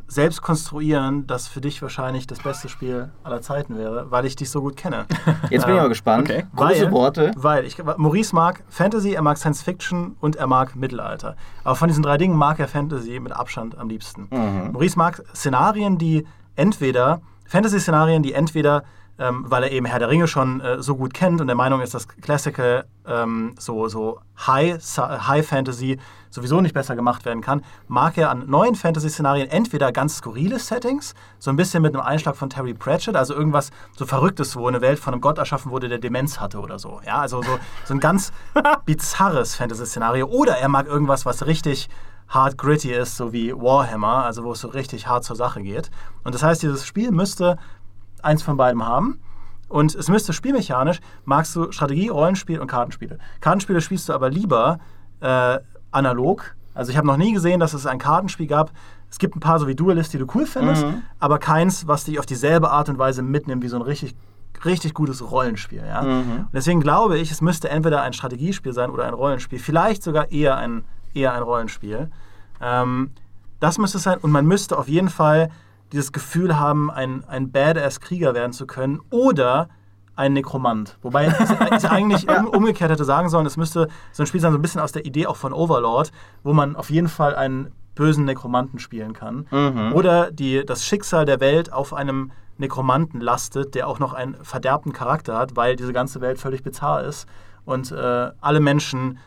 Speaker 3: selbst konstruieren, das für dich wahrscheinlich das beste Spiel aller Zeiten wäre, weil ich dich so gut kenne.
Speaker 1: jetzt bin ich aber gespannt.
Speaker 2: okay.
Speaker 1: Große
Speaker 3: Weil-
Speaker 1: Worte.
Speaker 3: Weil ich, Maurice mag Fantasy, er mag Science Fiction und er mag Mittelalter. Aber von diesen drei Dingen mag er Fantasy mit Abstand am liebsten. Maurice mag Szenarien, die entweder, Fantasy-Szenarien, die entweder, ähm, weil er eben Herr der Ringe schon äh, so gut kennt und der Meinung ist, dass Classical ähm, so, so High, High Fantasy sowieso nicht besser gemacht werden kann, mag er an neuen Fantasy-Szenarien entweder ganz skurrile Settings, so ein bisschen mit einem Einschlag von Terry Pratchett, also irgendwas so Verrücktes, wo eine Welt von einem Gott erschaffen wurde, der Demenz hatte oder so. Ja, also so, so ein ganz bizarres Fantasy-Szenario. Oder er mag irgendwas, was richtig hard gritty ist, so wie Warhammer, also wo es so richtig hart zur Sache geht. Und das heißt, dieses Spiel müsste eins von beidem haben. Und es müsste spielmechanisch, magst du Strategie, Rollenspiel und Kartenspiele. Kartenspiele spielst du aber lieber äh, analog. Also ich habe noch nie gesehen, dass es ein Kartenspiel gab. Es gibt ein paar so wie Duelist, die du cool findest, aber keins, was dich auf dieselbe Art und Weise mitnimmt wie so ein richtig, richtig gutes Rollenspiel. Ja? Und deswegen glaube ich, es müsste entweder ein Strategiespiel sein oder ein Rollenspiel. Vielleicht sogar eher ein, eher ein Rollenspiel. Ähm, das müsste es sein. Und man müsste auf jeden Fall dieses Gefühl haben, ein, ein Badass-Krieger werden zu können oder ein Nekromant. Wobei es eigentlich um, umgekehrt hätte sagen sollen, es müsste so ein Spiel sein, so ein bisschen aus der Idee auch von Overlord, wo man auf jeden Fall einen bösen Nekromanten spielen kann. Oder die, das Schicksal der Welt auf einem Nekromanten lastet, der auch noch einen verderbten Charakter hat, weil diese ganze Welt völlig bizarr ist und äh, alle Menschen,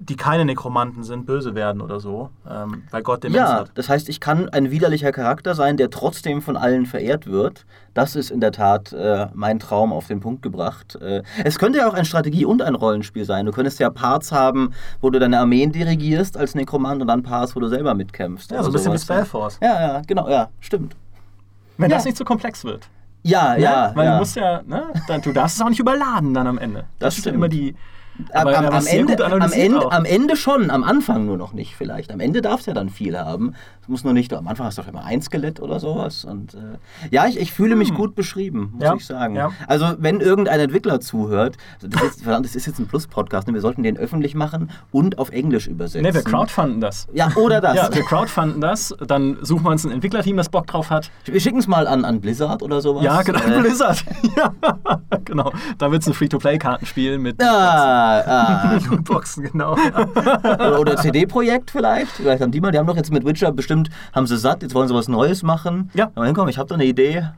Speaker 3: die keine Nekromanten sind, böse werden oder so, ähm, weil Gott Demenz
Speaker 1: Ja,
Speaker 3: hat.
Speaker 1: das heißt, ich kann ein widerlicher Charakter sein, der trotzdem von allen verehrt wird. Das ist in der Tat äh, mein Traum auf den Punkt gebracht. Äh, es könnte ja auch ein Strategie- und ein Rollenspiel sein. Du könntest ja Parts haben, wo du deine Armeen dirigierst als Nekromant und dann Parts, wo du selber mitkämpfst.
Speaker 3: Ja, so ein bisschen wie
Speaker 1: sowas.
Speaker 3: Spellforce.
Speaker 1: Ja, ja, genau, ja, stimmt.
Speaker 2: Wenn
Speaker 1: Ja.
Speaker 2: das nicht zu komplex wird.
Speaker 1: Ja, ja,
Speaker 2: Weil
Speaker 1: ja.
Speaker 2: du musst ja, ne, dann, du darfst es auch nicht überladen dann am Ende.
Speaker 1: Das
Speaker 2: ist ja immer die, Aber
Speaker 1: am, am, Ende, am, Ende, am Ende schon, am Anfang nur noch nicht vielleicht. Am Ende darf es ja dann viel haben. Es muss nur nicht, am Anfang hast du doch immer ein Skelett oder sowas. Und äh, ja, ich, ich fühle mich gut beschrieben, muss
Speaker 3: Ja,
Speaker 1: ich sagen.
Speaker 3: ja.
Speaker 1: Also wenn irgendein Entwickler zuhört, also das ist, verdammt, das ist jetzt ein Plus-Podcast, ne? wir sollten den öffentlich machen und auf Englisch übersetzen.
Speaker 2: Ne, wir crowdfunden das.
Speaker 1: Ja, oder das.
Speaker 2: Ja, wir crowdfunden das, dann suchen wir uns ein Entwicklerteam, das Bock drauf hat.
Speaker 1: wir schicken es mal an, an Blizzard oder sowas.
Speaker 2: Ja, genau,
Speaker 1: Äh,
Speaker 2: Blizzard. ja, genau. Da wird es ein Free-to-Play-Kartenspiel mit.
Speaker 1: ah, ah.
Speaker 3: Boxen, genau.
Speaker 1: Oder, oder CD-Projekt vielleicht. Vielleicht haben die mal, die haben doch jetzt mit Witcher bestimmt, haben sie satt, jetzt wollen sie was Neues machen.
Speaker 2: Ja.
Speaker 1: Mal hinkommen, ich habe da eine Idee.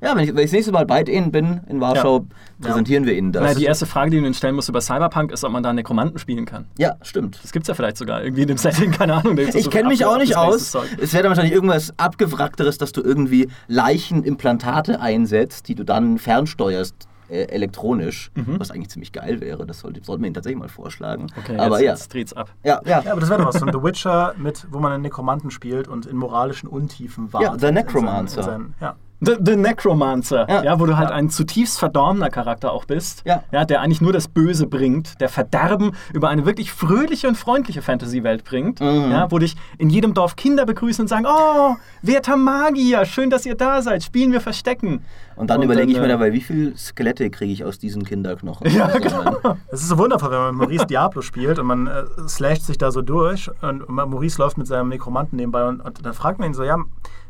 Speaker 1: Ja, wenn ich, wenn ich das nächste Mal bei denen bin in Warschau, präsentieren wir ihnen das.
Speaker 2: Naja, die erste Frage, die du ihnen stellen musst über Cyberpunk, ist, ob man da Nekromanten spielen kann.
Speaker 1: ja, stimmt.
Speaker 2: Das gibt es ja vielleicht sogar irgendwie in dem Setting, keine Ahnung.
Speaker 1: Ich kenne mich auch nicht aus. Es wäre dann wahrscheinlich irgendwas abgewrackteres, dass du irgendwie Leichenimplantate einsetzt, die du dann fernsteuerst äh, elektronisch, was eigentlich ziemlich geil wäre. Das sollte, sollten wir ihnen tatsächlich mal vorschlagen.
Speaker 2: Okay,
Speaker 1: Aber
Speaker 2: jetzt,
Speaker 1: ja.
Speaker 2: jetzt dreht's ab.
Speaker 1: Ja, ja.
Speaker 3: Ja, aber das wäre doch was. So ein The Witcher, mit, wo man einen Nekromanten spielt und in moralischen Untiefen wartet.
Speaker 1: Ja, The
Speaker 3: in
Speaker 1: Necromancer.
Speaker 3: seinen- in seinen- ja.
Speaker 2: The, the Necromancer, ja.
Speaker 1: Ja.
Speaker 2: wo du halt
Speaker 3: Ja.
Speaker 2: ein zutiefst verdorbener Charakter auch bist,
Speaker 1: Ja.
Speaker 2: der eigentlich nur das Böse bringt, der Verderben über eine wirklich fröhliche und freundliche Fantasy-Welt bringt,
Speaker 1: Mhm.
Speaker 2: ja, wo dich in jedem Dorf Kinder begrüßen und sagen, oh, werter Magier, schön, dass ihr da seid, spielen wir Verstecken.
Speaker 1: Und dann
Speaker 2: Und
Speaker 1: überlege ich mir
Speaker 2: äh,
Speaker 1: dabei, wie viele Skelette kriege ich aus diesen Kinderknochen?
Speaker 2: Ja,
Speaker 1: zusammen?
Speaker 3: Es ist so wundervoll, wenn man Maurice Diablo spielt und man äh, slasht sich da so durch und Maurice läuft mit seinem Nekromanten nebenbei und, und dann fragt man ihn so, ja,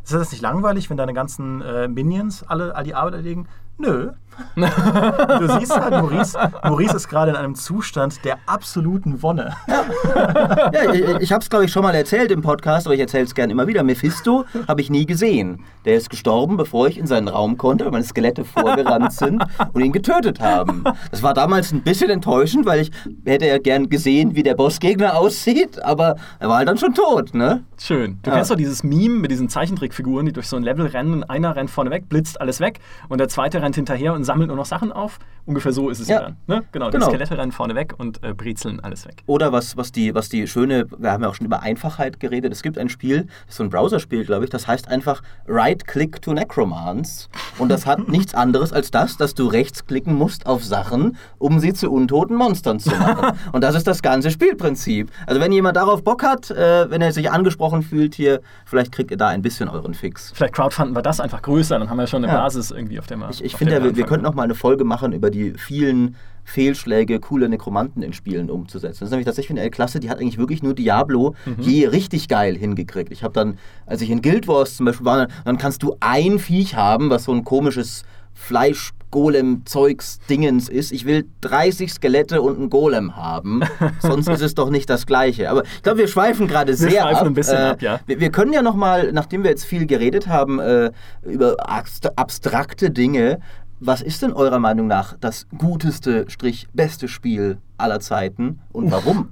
Speaker 3: ist das nicht langweilig, wenn deine ganzen äh, Minions alle all die Arbeit erledigen? Nö. du siehst halt, Maurice, Maurice ist gerade in einem Zustand der absoluten Wonne.
Speaker 1: Ja, ich, ich habe es, glaube ich, schon mal erzählt im Podcast, aber ich erzähle es gerne immer wieder. Mephisto habe ich nie gesehen. Der ist gestorben, bevor ich in seinen Raum konnte, weil meine Skelette vorgerannt sind und ihn getötet haben. Das war damals ein bisschen enttäuschend, weil ich hätte ja gern gesehen, wie der Bossgegner aussieht, aber er war halt dann schon tot, ne?
Speaker 2: Schön. Du
Speaker 1: Ja.
Speaker 2: kennst doch dieses Meme mit diesen Zeichentrickfiguren, die durch so ein Level rennen und einer rennt vorne weg, blitzt alles weg und der zweite rennt hinterher und sammelt nur noch Sachen auf. Ungefähr so ist es ja,
Speaker 1: Ja.
Speaker 2: dann. Ne? Genau,
Speaker 1: Genau.
Speaker 2: die Skelette rennen vorne weg und äh, brezeln alles weg.
Speaker 1: Oder was, was, die, was die schöne, wir haben ja auch schon über Einfachheit geredet. Es gibt ein Spiel, das ist so ein Browserspiel, glaube ich, das heißt einfach Right-Click to Necromance. Und das hat nichts anderes als das, dass du rechtsklicken musst auf Sachen, um sie zu untoten Monstern zu machen. Und das ist das ganze Spielprinzip. Also wenn jemand darauf Bock hat, äh, wenn er sich angesprochen fühlt hier, vielleicht kriegt ihr da ein bisschen euren Fix.
Speaker 2: Vielleicht crowdfunden wir das einfach größer, dann haben wir schon eine
Speaker 1: Ja.
Speaker 2: Basis irgendwie auf der wir
Speaker 1: Ich, ich finde, wir, wir könnten auch mal eine Folge machen über die vielen Fehlschläge, coole Nekromanten in Spielen umzusetzen. Das ist nämlich tatsächlich eine Klasse, die hat eigentlich wirklich nur Diablo je richtig geil hingekriegt. Ich habe dann, als ich in Guild Wars zum Beispiel war, dann kannst du ein Viech haben, was so ein komisches Fleisch. Golem-Zeugs-Dingens ist. Ich will 30 Skelette und einen Golem haben. Sonst ist es doch nicht das Gleiche. Aber ich glaube, wir schweifen gerade sehr
Speaker 2: schweifen
Speaker 1: ab.
Speaker 2: ein bisschen ab, ja.
Speaker 1: Wir, wir können ja noch mal, nachdem wir jetzt viel geredet haben äh, über abst- abstrakte Dinge, was ist denn eurer Meinung nach das guteste, Strich, beste Spiel aller Zeiten und warum?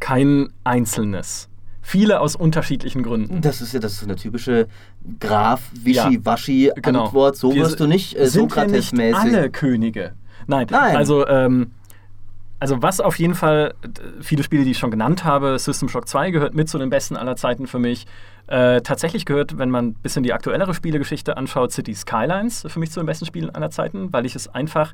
Speaker 2: Kein einzelnes. Viele aus unterschiedlichen Gründen.
Speaker 1: Das ist ja das ist eine typische Graf,
Speaker 2: Ja,
Speaker 1: Wischi-Waschi
Speaker 2: Genau.
Speaker 1: Antwort. So
Speaker 2: Wir
Speaker 1: wirst du nicht äh,
Speaker 2: ja
Speaker 1: Sokrates-mäßig.
Speaker 2: alle Könige. Nein,
Speaker 1: Nein.
Speaker 2: also ähm, also was auf jeden Fall, viele Spiele, die ich schon genannt habe, System Shock 2 gehört mit zu den besten aller Zeiten für mich. Äh, tatsächlich gehört, wenn man ein bisschen die aktuellere Spielegeschichte anschaut, City Skylines für mich zu den besten Spielen aller Zeiten, weil ich es einfach,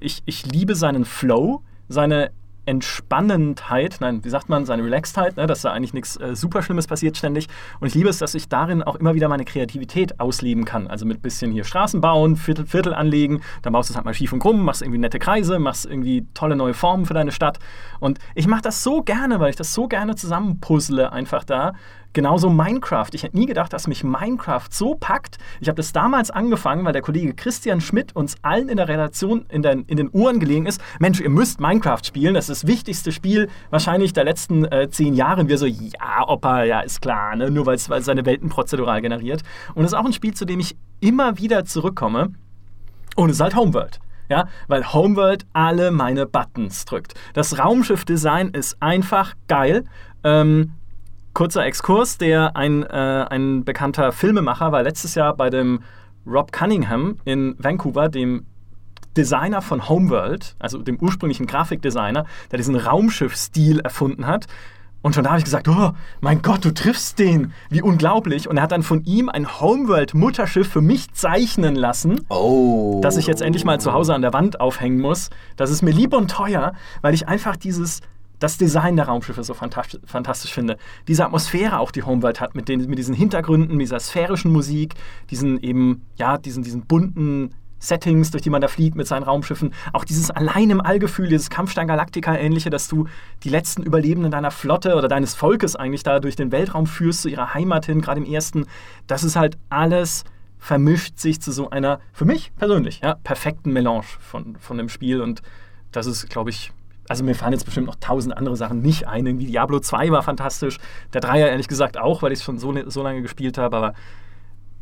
Speaker 2: ich, ich liebe seinen Flow, seine Entspannendheit, nein, wie sagt man, seine Relaxedheit, ne, dass da eigentlich nichts äh, super Schlimmes passiert ständig. Und ich liebe es, dass ich darin auch immer wieder meine Kreativität ausleben kann. Also mit bisschen hier Straßen bauen, Viertel, Viertel anlegen, dann baust du es halt mal schief und krumm, machst irgendwie nette Kreise, machst irgendwie tolle neue Formen für deine Stadt. Und ich mache das so gerne, weil ich das so gerne zusammenpuzzle einfach da. Genauso Minecraft. Ich hätte nie gedacht, dass mich Minecraft so packt. Ich habe das damals angefangen, weil der Kollege Christian Schmidt uns allen in der Redaktion in den, in den Ohren gelegen ist. Mensch, ihr müsst Minecraft spielen. Das ist das wichtigste Spiel wahrscheinlich der letzten äh, zehn Jahre. Und wir so, ja, Opa, ja, ist klar, ne? nur weil es seine Welten prozedural generiert. Und es ist auch ein Spiel, zu dem ich immer wieder zurückkomme. Und es ist halt Homeworld. Ja, weil Homeworld alle meine Buttons drückt. Das Raumschiff-Design ist einfach geil. Ähm, kurzer Exkurs, der ein, äh, ein bekannter Filmemacher war letztes Jahr bei dem Rob Cunningham in Vancouver, dem Designer von Homeworld, also dem ursprünglichen Grafikdesigner, der diesen Raumschiff-Stil erfunden hat. Und schon da habe ich gesagt, oh, mein Gott, du triffst den. Wie unglaublich. Und er hat dann von ihm ein Homeworld-Mutterschiff für mich zeichnen lassen,
Speaker 1: Oh.
Speaker 2: das ich jetzt endlich mal zu Hause an der Wand aufhängen muss. Das ist mir lieb und teuer, weil ich einfach dieses, das Design der Raumschiffe so fantastisch, fantastisch finde. Diese Atmosphäre auch, die Homeworld hat, mit, den, mit diesen Hintergründen, dieser sphärischen Musik, diesen eben, ja, diesen, diesen bunten Settings, durch die man da fliegt mit seinen Raumschiffen. Auch dieses allein im Allgefühl, dieses Kampfstein Galactica ähnliche, dass du die letzten Überlebenden deiner Flotte oder deines Volkes eigentlich da durch den Weltraum führst, zu ihrer Heimat hin, gerade im ersten. Das ist halt alles vermischt sich zu so einer, für mich persönlich, ja, perfekten Melange von, von dem Spiel. Und das ist, glaube ich, also mir fallen jetzt bestimmt noch tausend andere Sachen nicht ein. Irgendwie Diablo 2 war fantastisch. Der Dreier ehrlich gesagt auch, weil ich es schon so, so lange gespielt habe. Aber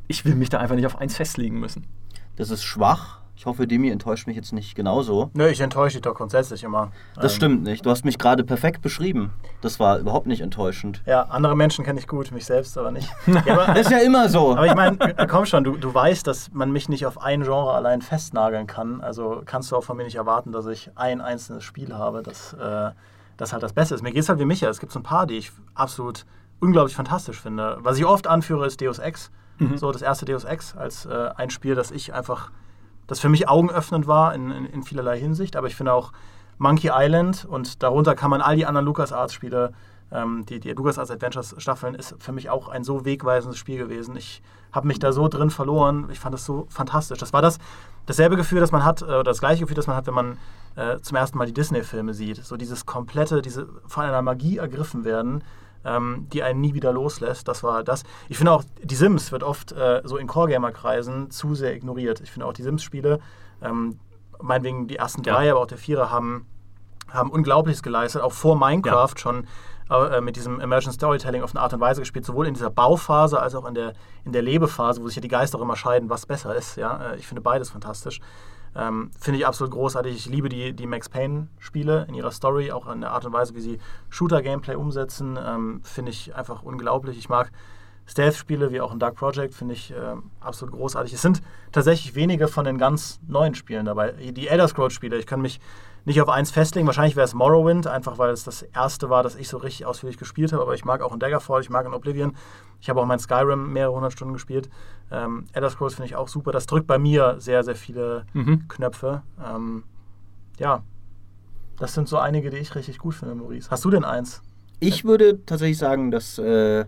Speaker 2: ich will mich da einfach nicht auf eins festlegen müssen.
Speaker 1: Das ist schwach. Ich hoffe, Demi enttäuscht mich jetzt nicht genauso.
Speaker 3: Nö, ich enttäusche dich doch grundsätzlich immer.
Speaker 1: Das
Speaker 3: Ähm,
Speaker 1: stimmt nicht. Du hast mich gerade perfekt beschrieben. Das war überhaupt nicht enttäuschend.
Speaker 3: Ja, andere Menschen kenne ich gut, mich selbst aber nicht. Ja, aber,
Speaker 1: Das ist ja immer so.
Speaker 3: aber ich meine, äh, komm schon, du, du weißt, dass man mich nicht auf ein Genre allein festnageln kann. Also kannst du auch von mir nicht erwarten, dass ich ein einzelnes Spiel habe, das, äh, das halt das Beste ist. Mir geht es halt wie Micha. Es gibt so ein paar, die ich absolut unglaublich fantastisch finde. Was ich oft anführe, ist Deus Ex. So das erste Deus Ex als äh, ein Spiel, das ich einfach, das für mich augenöffnend war in, in, in vielerlei Hinsicht. Aber ich finde auch Monkey Island und darunter kann man all die anderen LucasArts-Spiele, ähm, die, die LucasArts Adventures Staffeln, ist für mich auch ein so wegweisendes Spiel gewesen. Ich habe mich da so drin verloren. Ich fand das so fantastisch. Das war das dasselbe Gefühl, das man hat, äh, oder das gleiche Gefühl, das man hat, wenn man äh, zum ersten Mal die Disney-Filme sieht. So dieses komplette, diese von einer Magie ergriffen werden, ähm, die einen nie wieder loslässt. Das war das. Ich finde auch, die Sims wird oft äh, so in Core-Gamer-Kreisen zu sehr ignoriert. Ich finde auch die Sims-Spiele, ähm, meinetwegen die ersten
Speaker 2: Ja.
Speaker 3: drei, aber auch der Vierer, haben, haben Unglaubliches geleistet, auch vor Minecraft schon äh, mit diesem Immersion Storytelling auf eine Art und Weise gespielt, sowohl in dieser Bauphase als auch in der, in der Lebephase, wo sich ja die Geister auch immer scheiden, was besser ist. Ja? Äh, Ich finde beides fantastisch. Ähm, finde ich absolut großartig. Ich liebe die, die Max Payne-Spiele in ihrer Story, auch in der Art und Weise, wie sie Shooter-Gameplay umsetzen. Ähm, finde ich einfach unglaublich. Ich mag Stealth-Spiele wie auch ein Dark Project, finde ich ähm, absolut großartig. Es sind tatsächlich wenige von den ganz neuen Spielen dabei. Die Elder Scrolls-Spiele, ich kann mich nicht auf eins festlegen. Wahrscheinlich wäre es Morrowind, einfach weil es das erste war, das ich so richtig ausführlich gespielt habe. Aber ich mag auch in Daggerfall, ich mag in Oblivion. Ich habe auch mein Skyrim mehrere hundert Stunden gespielt. Ähm, Elder Scrolls finde ich auch super. Das drückt bei mir sehr, sehr viele
Speaker 2: Mhm.
Speaker 3: Knöpfe. Ähm, ja, das sind so einige, die ich richtig gut finde, Maurice. Hast du denn eins?
Speaker 1: Ich würde tatsächlich sagen, dass. Äh,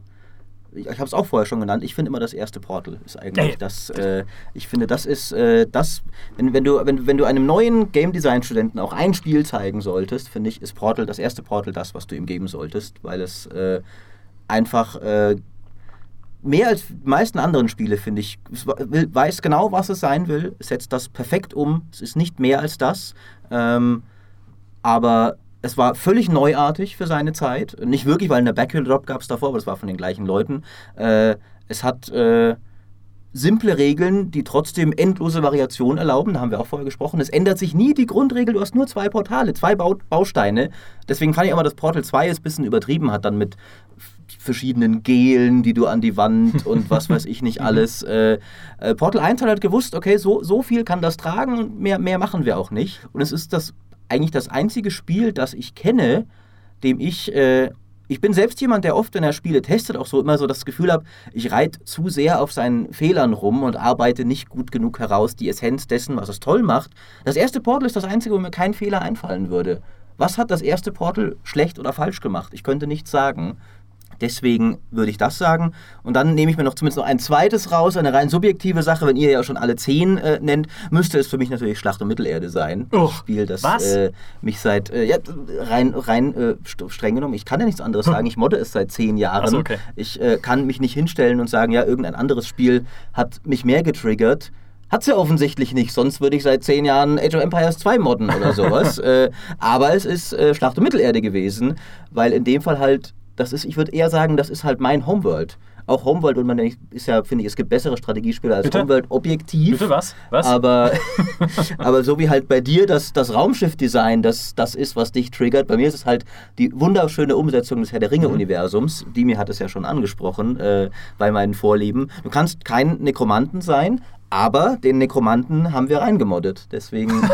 Speaker 1: ich ich habe es auch vorher schon genannt. Ich finde immer das erste Portal ist eigentlich
Speaker 2: Ey.
Speaker 1: das. Äh, ich finde, das ist äh, das. Wenn, wenn, du, wenn, wenn du einem neuen Game Design Studenten auch ein Spiel zeigen solltest, finde ich, ist Portal das erste Portal das, was du ihm geben solltest, weil es äh, einfach äh, mehr als die meisten anderen Spiele, finde ich, weiß genau, was es sein will, setzt das perfekt um. Es ist nicht mehr als das. Ähm, aber es war völlig neuartig für seine Zeit. Nicht wirklich, weil eine Backhill Drop gab es davor, aber das war von den gleichen Leuten. Äh, es hat äh, simple Regeln, die trotzdem endlose Variationen erlauben. Da haben wir auch vorher gesprochen. Es ändert sich nie die Grundregel. Du hast nur zwei Portale, zwei Bau Bausteine. Deswegen fand ich aber, dass Portal 2 es ein bisschen übertrieben hat, dann mit verschiedenen Gelen, die du an die Wand und was weiß ich nicht alles. Äh, äh, Portal 1 hat halt gewusst, okay, so, so viel kann das tragen und mehr, mehr machen wir auch nicht. Und es ist das eigentlich das einzige Spiel, das ich kenne, dem ich, äh, ich bin selbst jemand, der oft, wenn er Spiele testet, auch so immer so das Gefühl habe, ich reite zu sehr auf seinen Fehlern rum und arbeite nicht gut genug heraus die Essenz dessen, was es toll macht. Das erste Portal ist das einzige, wo mir kein Fehler einfallen würde. Was hat das erste Portal schlecht oder falsch gemacht? Ich könnte nichts sagen. Deswegen würde ich das sagen. Und dann nehme ich mir noch zumindest noch ein zweites raus, eine rein subjektive Sache. Wenn ihr ja schon alle zehn äh, nennt, müsste es für mich natürlich Schlacht um Mittelerde sein.
Speaker 2: Oh,
Speaker 1: Ein Spiel, das
Speaker 2: was?
Speaker 1: Äh, mich seit, äh, ja, rein, rein äh, st- streng genommen, ich kann ja nichts anderes sagen. Ich modde es seit zehn Jahren.
Speaker 2: So, okay.
Speaker 1: Ich äh, kann mich nicht hinstellen und sagen, ja, irgendein anderes Spiel hat mich mehr getriggert. Hat sie offensichtlich nicht, sonst würde ich seit zehn Jahren Age of Empires 2 modden oder sowas. äh, aber es ist äh, Schlacht um Mittelerde gewesen, weil in dem Fall halt, das ist, ich würde eher sagen, das ist halt mein Homeworld. Auch Homeworld, und man ist ja, finde ich, es gibt bessere Strategiespiele als
Speaker 2: Bitte?
Speaker 1: Homeworld objektiv.
Speaker 2: Bitte was? Was?
Speaker 1: Aber, aber so wie halt bei dir das, das Raumschiff-Design, das, das ist, was dich triggert. Bei mir ist es halt die wunderschöne Umsetzung des Herr der Ringe-Universums. Dimi hat es ja schon angesprochen äh, bei meinen Vorlieben. Du kannst kein Nekromanten sein, aber den Nekromanten haben wir reingemoddet. Deswegen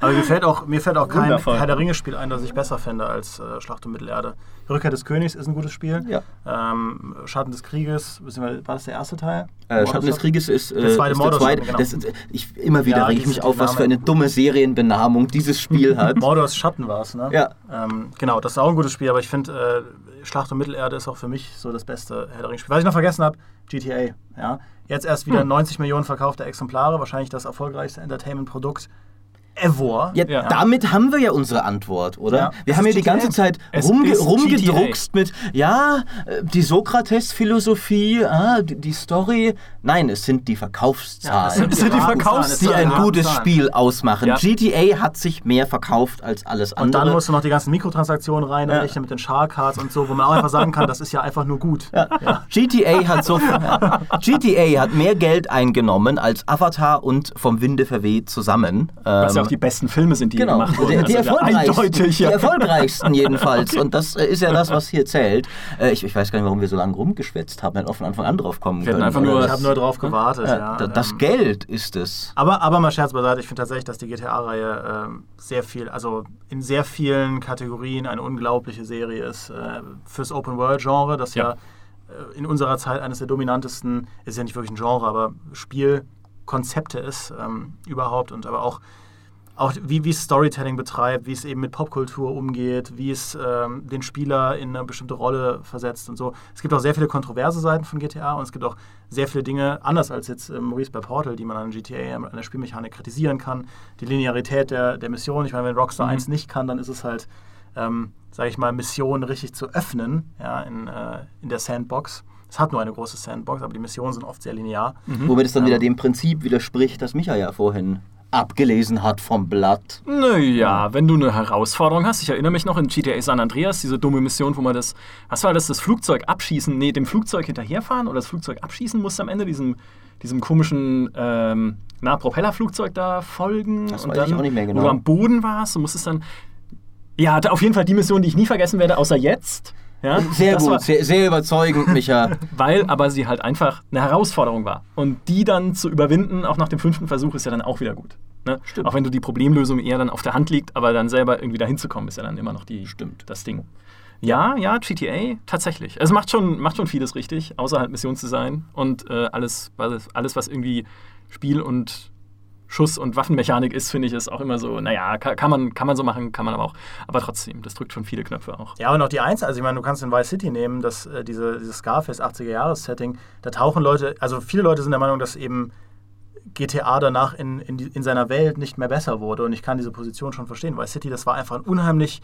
Speaker 3: Aber mir fällt auch, mir fällt auch kein
Speaker 2: Wundervoll.
Speaker 3: Herr der Ringe-Spiel ein, das ich besser fände als äh, Schlacht um Mittelerde. Rückkehr des Königs ist ein gutes Spiel.
Speaker 1: Ja.
Speaker 3: Ähm, Schatten des Krieges, war das der erste Teil?
Speaker 1: Äh, Schatten des Krieges ist, äh,
Speaker 3: Der zweite
Speaker 1: ist der zweite.
Speaker 3: Schatten, genau.
Speaker 1: Das ist, ich, immer wieder
Speaker 3: Ja,
Speaker 1: reg ich mich auf, was für eine dumme Serienbenamung dieses Spiel hat.
Speaker 3: Mordors Schatten war es, ne?
Speaker 1: Ja.
Speaker 3: Ähm, genau, das ist auch ein gutes Spiel, aber ich finde, äh, Schlacht um Mittelerde ist auch für mich so das beste Herr der Ringe-Spiel. Was ich noch vergessen habe, GTA. Ja? Jetzt erst
Speaker 1: Hm.
Speaker 3: wieder 90 Millionen verkaufte Exemplare, wahrscheinlich das erfolgreichste Entertainment-Produkt ever.
Speaker 1: Ja,
Speaker 2: Ja.
Speaker 1: damit haben wir ja unsere Antwort, oder?
Speaker 3: Ja.
Speaker 1: Wir
Speaker 3: Es
Speaker 1: haben ja die ganze
Speaker 3: GTA.
Speaker 1: Zeit rumge rumgedruckst mit, ja, äh, die Sokrates-Philosophie, ah, die, die Story. Nein, es sind die Verkaufszahlen,
Speaker 2: es sind die
Speaker 3: Ratenzahlen,
Speaker 2: Verkaufszahlen,
Speaker 1: die
Speaker 3: sind
Speaker 1: ein gutes Spiel ausmachen. GTA hat sich mehr verkauft als alles
Speaker 3: Und
Speaker 1: andere.
Speaker 3: dann musst du noch die ganzen Mikrotransaktionen rein,
Speaker 1: Ja.
Speaker 3: rechnen mit den Shark-Cards und so, wo man auch einfach sagen kann, das ist ja einfach nur gut.
Speaker 1: GTA hat so GTA hat mehr Geld eingenommen als Avatar und vom Winde verweht zusammen. Ähm,
Speaker 2: auch die besten Filme sind, die
Speaker 1: Genau,
Speaker 2: gemacht wurden.
Speaker 1: die, die,
Speaker 2: Also
Speaker 1: erfolgreichsten,
Speaker 2: Eindeutig,
Speaker 1: die
Speaker 2: ja.
Speaker 1: erfolgreichsten jedenfalls. Und das äh, ist ja das, was hier zählt. Äh, ich, ich weiß gar nicht, warum wir so lange rumgeschwätzt haben, hätten auch von Anfang an drauf kommen
Speaker 2: Wir
Speaker 1: können.
Speaker 2: einfach nur-
Speaker 3: Ich habe nur drauf gewartet.
Speaker 1: Ja,
Speaker 3: ja.
Speaker 1: da- das
Speaker 3: Ähm,
Speaker 1: Geld ist es.
Speaker 3: Aber, aber mal Scherz beiseite, ich finde tatsächlich, dass die GTA-Reihe ähm, sehr viel, also in sehr vielen Kategorien eine unglaubliche Serie ist. Äh, fürs Open-World-Genre, das ja,
Speaker 2: Ja.
Speaker 3: äh, in unserer Zeit eines der dominantesten, ist ja nicht wirklich ein Genre, aber Spielkonzepte ist ähm, überhaupt und aber auch auch wie, wie es Storytelling betreibt, wie es eben mit Popkultur umgeht, wie es ähm, den Spieler in eine bestimmte Rolle versetzt und so. Es gibt auch sehr viele kontroverse Seiten von GTA und es gibt auch sehr viele Dinge, anders als jetzt ähm, Maurice bei Portal, die man an GTA, an der Spielmechanik kritisieren kann. Die Linearität der, der Mission, ich meine, wenn Rockstar 1 nicht kann, dann ist es halt, ähm, sage ich mal, Missionen richtig zu öffnen ja, in, äh, in der Sandbox. Es hat nur eine große Sandbox, aber die Missionen sind oft sehr linear.
Speaker 1: Womit es dann wieder dem Prinzip widerspricht, das Micha ja vorhin abgelesen hat vom Blatt.
Speaker 2: Naja, wenn du eine Herausforderung hast, ich erinnere mich noch in GTA San Andreas, diese dumme Mission, wo man das, was war das, das Flugzeug abschießen, nee, dem Flugzeug hinterherfahren oder das Flugzeug abschießen musste am Ende, diesem, diesem komischen, ähm, na, Propellerflugzeug da folgen.
Speaker 1: Das
Speaker 2: und
Speaker 1: weiß ich
Speaker 2: dann,
Speaker 1: auch nicht mehr genau.
Speaker 2: Wo du am Boden warst, du musstest dann, ja, auf jeden Fall die Mission, die ich nie vergessen werde, außer jetzt. Ja,
Speaker 1: Sehr
Speaker 2: das
Speaker 1: gut, sehr, sehr überzeugend, Micha.
Speaker 2: weil aber sie halt einfach eine Herausforderung war. Und die dann zu überwinden, auch nach dem fünften Versuch, ist ja dann auch wieder gut. Ne?
Speaker 1: Stimmt.
Speaker 2: Auch wenn du die Problemlösung eher dann auf der Hand liegt, aber dann selber irgendwie dahin zu kommen, ist ja dann immer noch die,
Speaker 1: Stimmt.
Speaker 2: das Ding. Ja, ja, GTA, tatsächlich. Es macht schon, macht schon vieles richtig, außer halt Missionsdesign und äh, alles, alles, was irgendwie Spiel und Schuss- und Waffenmechanik ist, finde ich, ist auch immer so, naja, kann, kann, man, kann man so machen, kann man aber auch. Aber trotzdem, das drückt schon viele Knöpfe auch.
Speaker 3: Ja, und auch die Eins, also ich meine, du kannst in Vice City nehmen, dass äh, diese, dieses Scarface 80er-Jahres-Setting, da tauchen Leute, also viele Leute sind der Meinung, dass eben GTA danach in, in, in seiner Welt nicht mehr besser wurde und ich kann diese Position schon verstehen. Vice City, das war einfach ein unheimlich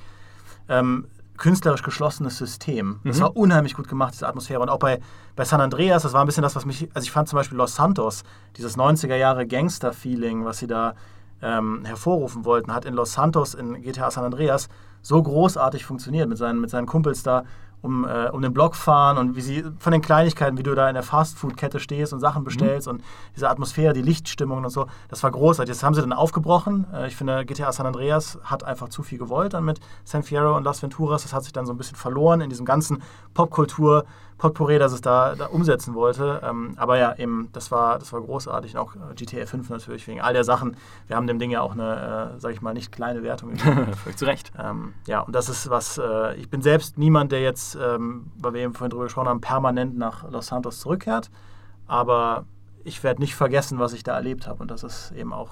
Speaker 3: ähm, künstlerisch geschlossenes System. Das
Speaker 2: Mhm.
Speaker 3: war unheimlich gut gemacht, diese Atmosphäre. Und auch bei, bei San Andreas, das war ein bisschen das, was mich, also ich fand zum Beispiel Los Santos, dieses 90er Jahre Gangster-Feeling, was sie da ähm, hervorrufen wollten, hat in Los Santos in GTA San Andreas so großartig funktioniert mit seinen, mit seinen Kumpels da um, äh, um den Block fahren und wie sie von den Kleinigkeiten, wie du da in der Fastfood-Kette stehst und Sachen bestellst und diese Atmosphäre, die Lichtstimmung und so, das war großartig. Das haben sie dann aufgebrochen. Äh, ich finde, GTA San Andreas hat einfach zu viel gewollt dann mit San Fierro und Las Venturas. Das hat sich dann so ein bisschen verloren in diesem ganzen Popkultur. Potpourri, das es da, da umsetzen wollte. Ähm, aber ja, eben, das war, das war großartig. Und auch äh, GTA 5 natürlich, wegen all der Sachen. Wir haben dem Ding ja auch eine, äh, sag ich mal, nicht kleine Wertung gegeben.
Speaker 2: Völlig zu Recht.
Speaker 3: Ähm, ja, und das ist was, äh, ich bin selbst niemand, der jetzt, ähm, weil wir eben vorhin drüber gesprochen haben, permanent nach Los Santos zurückkehrt. Aber ich werde nicht vergessen, was ich da erlebt habe. Und das ist eben auch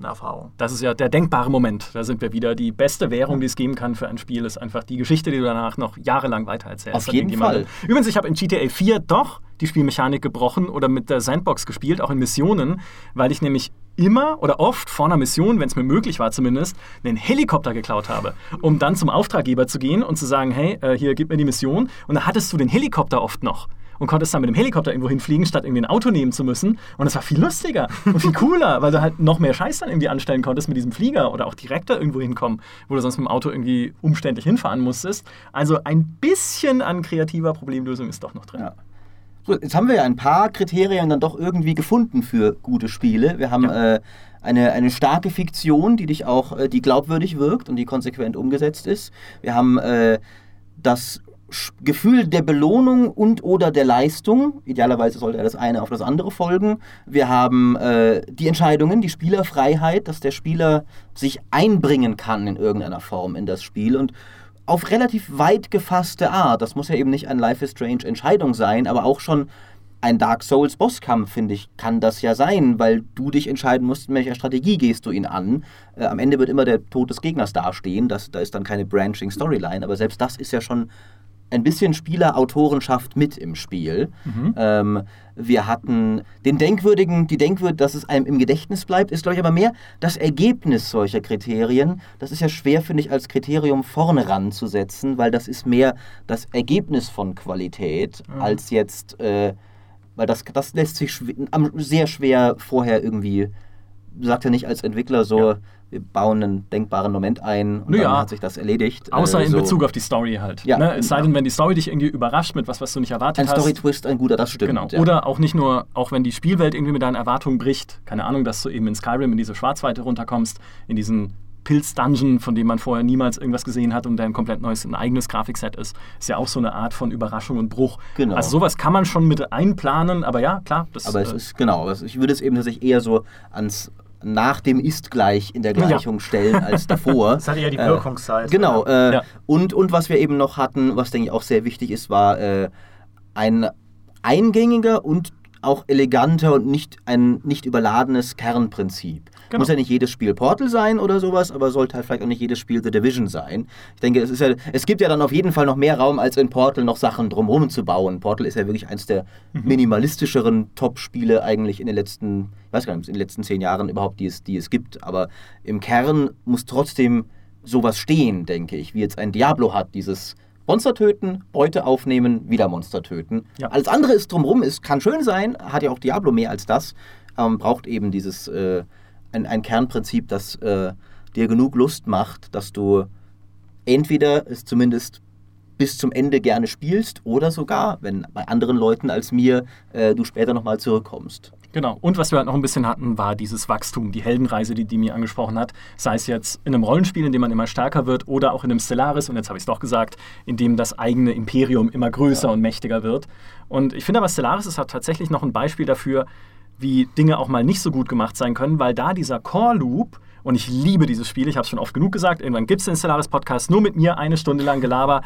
Speaker 3: eine Erfahrung.
Speaker 2: Das ist ja der denkbare Moment. Da sind wir wieder. Die beste Währung, die es geben kann für ein Spiel, ist einfach die Geschichte, die du danach noch jahrelang weitererzählst.
Speaker 1: Auf jeden. Fall.
Speaker 2: Übrigens, ich habe in GTA 4 doch die Spielmechanik gebrochen oder mit der Sandbox gespielt, auch in Missionen, weil ich nämlich immer oder oft vor einer Mission, wenn es mir möglich war zumindest, einen Helikopter geklaut habe, um dann zum Auftraggeber zu gehen und zu sagen, hey, äh, hier, gib mir die Mission. Und da hattest du den Helikopter oft noch und konntest dann mit dem Helikopter irgendwo hinfliegen, statt irgendwie ein Auto nehmen zu müssen. Und es war viel lustiger und viel cooler, weil du halt noch mehr Scheiß dann irgendwie anstellen konntest mit diesem Flieger oder auch direkt da irgendwo hinkommen, wo du sonst mit dem Auto irgendwie umständlich hinfahren musstest. Also ein bisschen an kreativer Problemlösung ist doch noch drin.
Speaker 1: Ja. So, jetzt haben wir ja ein paar Kriterien dann doch irgendwie gefunden für gute Spiele. Wir haben
Speaker 2: Ja.
Speaker 1: äh, eine, eine starke Fiktion, die dich auch, äh, die glaubwürdig wirkt und die konsequent umgesetzt ist. Wir haben äh, das Gefühl der Belohnung und oder der Leistung. Idealerweise sollte ja das eine auf das andere folgen. Wir haben äh, die Entscheidungen, die Spielerfreiheit, dass der Spieler sich einbringen kann in irgendeiner Form in das Spiel und auf relativ weit gefasste Art. Das muss ja eben nicht ein Life is Strange Entscheidung sein, aber auch schon ein Dark Souls Bosskampf, finde ich, kann das ja sein, weil du dich entscheiden musst, in welcher Strategie gehst du ihn an. Äh, am Ende wird immer der Tod des Gegners dastehen, das, da ist dann keine branching Storyline, aber selbst das ist ja schon ein bisschen Spielerautorenschaft mit im Spiel. Ähm, wir hatten den denkwürdigen, die denkwürdig, dass es einem im Gedächtnis bleibt, ist, glaube ich, aber mehr das Ergebnis solcher Kriterien. Das ist ja schwer, finde ich, als Kriterium vorne ranzusetzen, weil das ist mehr das Ergebnis von Qualität, als jetzt, äh, weil das, das lässt sich schw sehr schwer vorher irgendwie, sagt ja nicht als Entwickler so, wir bauen einen denkbaren Moment ein und
Speaker 2: Naja.
Speaker 1: dann hat sich das erledigt.
Speaker 2: Außer
Speaker 1: Äh,
Speaker 2: in
Speaker 1: so.
Speaker 2: Bezug auf die Story halt.
Speaker 1: Ja,
Speaker 2: ne? Es sei denn, wenn die Story dich irgendwie überrascht mit was, was du nicht erwartet
Speaker 1: Ein
Speaker 2: hast.
Speaker 1: Story-Twist, ein guter, das stimmt.
Speaker 2: Genau.
Speaker 1: ja.
Speaker 2: Oder auch nicht nur, auch wenn die Spielwelt irgendwie mit deinen Erwartungen bricht. Keine Ahnung, dass du eben in Skyrim in diese Schwarzweite runterkommst, in diesen Pilz-Dungeon, von dem man vorher niemals irgendwas gesehen hat und der ein komplett neues, ein eigenes Grafikset ist. Ist ja auch so eine Art von Überraschung und Bruch.
Speaker 1: Genau.
Speaker 2: Also sowas kann man schon mit einplanen, aber ja, klar. Das,
Speaker 1: Aber es
Speaker 2: äh,
Speaker 1: ist, genau, also ich würde es eben tatsächlich eher so ans nach dem ist gleich in der Gleichung stellen als davor.
Speaker 3: Das hatte ja die
Speaker 1: Äh,
Speaker 3: Wirkungszeit.
Speaker 1: Genau. Äh,
Speaker 2: Ja.
Speaker 1: und, und was wir eben noch hatten, was denke ich auch sehr wichtig ist, war äh, ein eingängiger und auch eleganter und nicht ein nicht überladenes Kernprinzip.
Speaker 2: Genau.
Speaker 1: Muss ja nicht jedes Spiel Portal sein oder sowas, aber sollte halt vielleicht auch nicht jedes Spiel The Division sein. Ich denke, es, ist ja, es gibt ja dann auf jeden Fall noch mehr Raum, als in Portal noch Sachen drumherum zu bauen. Portal ist ja wirklich eins der minimalistischeren Top-Spiele eigentlich in den letzten, ich weiß gar nicht, in den letzten zehn Jahren überhaupt, die es, die es gibt. Aber im Kern muss trotzdem sowas stehen, denke ich, wie jetzt ein Diablo hat, dieses Monster töten, Beute aufnehmen, wieder Monster töten.
Speaker 2: Ja.
Speaker 1: Alles andere ist drumherum, es kann schön sein, hat ja auch Diablo mehr als das, ähm, braucht eben dieses äh, ein, ein Kernprinzip, das äh, dir genug Lust macht, dass du entweder es zumindest bis zum Ende gerne spielst oder sogar, wenn bei anderen Leuten als mir äh, du später nochmal zurückkommst.
Speaker 2: Genau. Und was wir halt noch ein bisschen hatten, war dieses Wachstum, die Heldenreise, die Dimi angesprochen hat. Sei es jetzt in einem Rollenspiel, in dem man immer stärker wird, oder auch in einem Stellaris, und jetzt habe ich es doch gesagt, in dem das eigene Imperium immer größer und mächtiger wird. Und ich finde aber, Stellaris ist halt tatsächlich noch ein Beispiel dafür, wie Dinge auch mal nicht so gut gemacht sein können, weil da dieser Core-Loop, und ich liebe dieses Spiel, ich habe es schon oft genug gesagt, irgendwann gibt es den Stellaris-Podcast nur mit mir, eine Stunde lang Gelaber.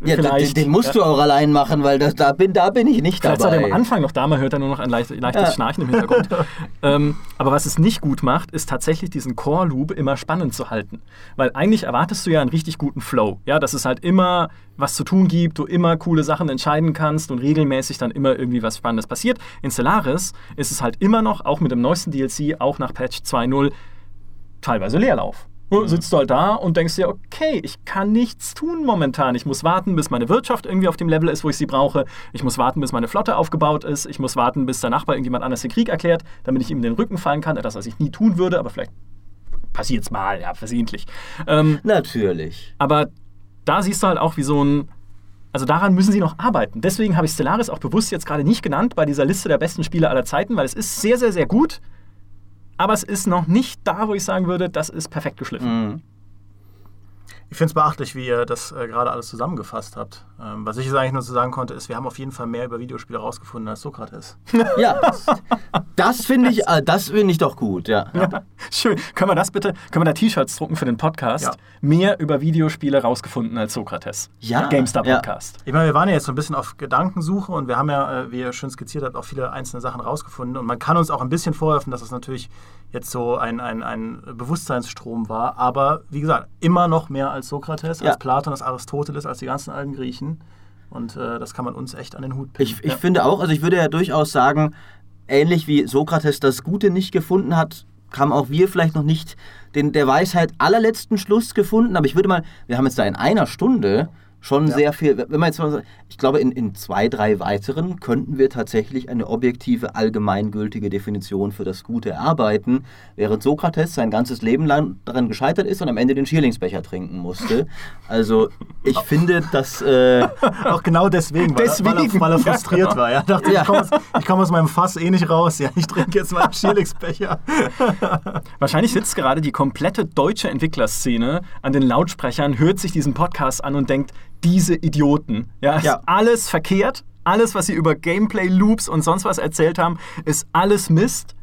Speaker 1: Ja, den,
Speaker 2: Vielleicht,
Speaker 1: den musst du auch allein machen, weil das, da, bin, da bin ich nicht
Speaker 2: Vielleicht seid ihr
Speaker 1: dabei.
Speaker 2: am Anfang noch da, man hört dann nur noch ein leicht, leichtes
Speaker 1: Ja.
Speaker 2: Schnarchen im Hintergrund. ähm, aber was es nicht gut macht, ist tatsächlich diesen Core-Loop immer spannend zu halten. Weil eigentlich erwartest du ja einen richtig guten Flow. Ja, dass es halt immer was zu tun gibt, du immer coole Sachen entscheiden kannst und regelmäßig dann immer irgendwie was Spannendes passiert. In Stellaris ist es halt immer noch, auch mit dem neuesten DLC, auch nach Patch 2.0, teilweise Leerlauf. Du Sitzt du halt da und denkst dir, okay, ich kann nichts tun momentan. Ich muss warten, bis meine Wirtschaft irgendwie auf dem Level ist, wo ich sie brauche. Ich muss warten, bis meine Flotte aufgebaut ist. Ich muss warten, bis der Nachbar irgendjemand anders den Krieg erklärt, damit ich ihm in den Rücken fallen kann. Etwas, was ich nie tun würde, aber vielleicht passiert es mal, ja, versehentlich. Ähm,
Speaker 1: Natürlich.
Speaker 2: aber da siehst du halt auch, wie so ein. Also daran müssen sie noch arbeiten. Deswegen habe ich Stellaris auch bewusst jetzt gerade nicht genannt bei dieser Liste der besten Spiele aller Zeiten, weil es ist sehr, sehr, sehr gut. Aber es ist noch nicht da, wo ich sagen würde, das ist perfekt geschliffen.
Speaker 1: Mhm.
Speaker 3: Ich finde es beachtlich, wie ihr das äh, gerade alles zusammengefasst habt. Ähm, was ich jetzt eigentlich nur zu sagen konnte, ist, wir haben auf jeden Fall mehr über Videospiele rausgefunden als Sokrates.
Speaker 1: Ja, das, das finde ich, äh, das finde ich doch gut, ja.
Speaker 2: Schön. Können wir das bitte, können wir da T-Shirts drucken für den Podcast?
Speaker 3: Ja.
Speaker 2: Mehr über Videospiele rausgefunden als Sokrates.
Speaker 1: Ja,
Speaker 2: GameStar
Speaker 1: ja.
Speaker 2: Podcast.
Speaker 3: Ich meine, wir waren ja jetzt so ein bisschen auf Gedankensuche und wir haben ja, äh, wie ihr schön skizziert habt, auch viele einzelne Sachen rausgefunden. Und man kann uns auch ein bisschen vorwerfen, dass es natürlich jetzt so ein, ein, ein Bewusstseinsstrom war. Aber wie gesagt, immer noch mehr als Sokrates,
Speaker 1: Ja.
Speaker 3: als Platon, als Aristoteles, als die ganzen alten Griechen. Und äh, das kann man uns echt an den Hut pinnen.
Speaker 1: Ich, ich finde auch, also ich würde ja durchaus sagen, ähnlich wie Sokrates das Gute nicht gefunden hat, haben auch wir vielleicht noch nicht den der Weisheit allerletzten Schluss gefunden. Aber ich würde mal, wir haben jetzt da in einer Stunde schon
Speaker 3: Ja.
Speaker 1: sehr viel, wenn man jetzt mal, sagt, ich glaube, in, in zwei, drei weiteren könnten wir tatsächlich eine objektive, allgemeingültige Definition für das Gute erarbeiten, während Sokrates sein ganzes Leben lang daran gescheitert ist und am Ende den Schierlingsbecher trinken musste. Also ich finde, dass... Äh,
Speaker 3: Auch genau deswegen, weil,
Speaker 2: Deswegen.
Speaker 3: Er, weil, er, weil er
Speaker 2: Ja,
Speaker 3: frustriert
Speaker 2: genau.
Speaker 3: war. Ja, dachte,
Speaker 1: Ja.
Speaker 3: ich komme aus, komm aus meinem Fass eh nicht raus. Ja, ich trinke jetzt meinen Schierlingsbecher.
Speaker 2: Wahrscheinlich sitzt gerade die komplette deutsche Entwicklerszene an den Lautsprechern, hört sich diesen Podcast an und denkt, diese Idioten. Ja, ist
Speaker 1: Ja.
Speaker 2: alles verkehrt. Alles, was sie über Gameplay-Loops und sonst was erzählt haben, ist alles Mist.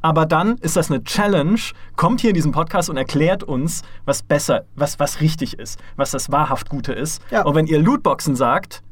Speaker 2: Aber dann ist das eine Challenge, kommt hier in diesem Podcast und erklärt uns, was besser, was, was richtig ist, was das wahrhaft Gute ist.
Speaker 1: Ja.
Speaker 2: Und wenn ihr Lootboxen sagt,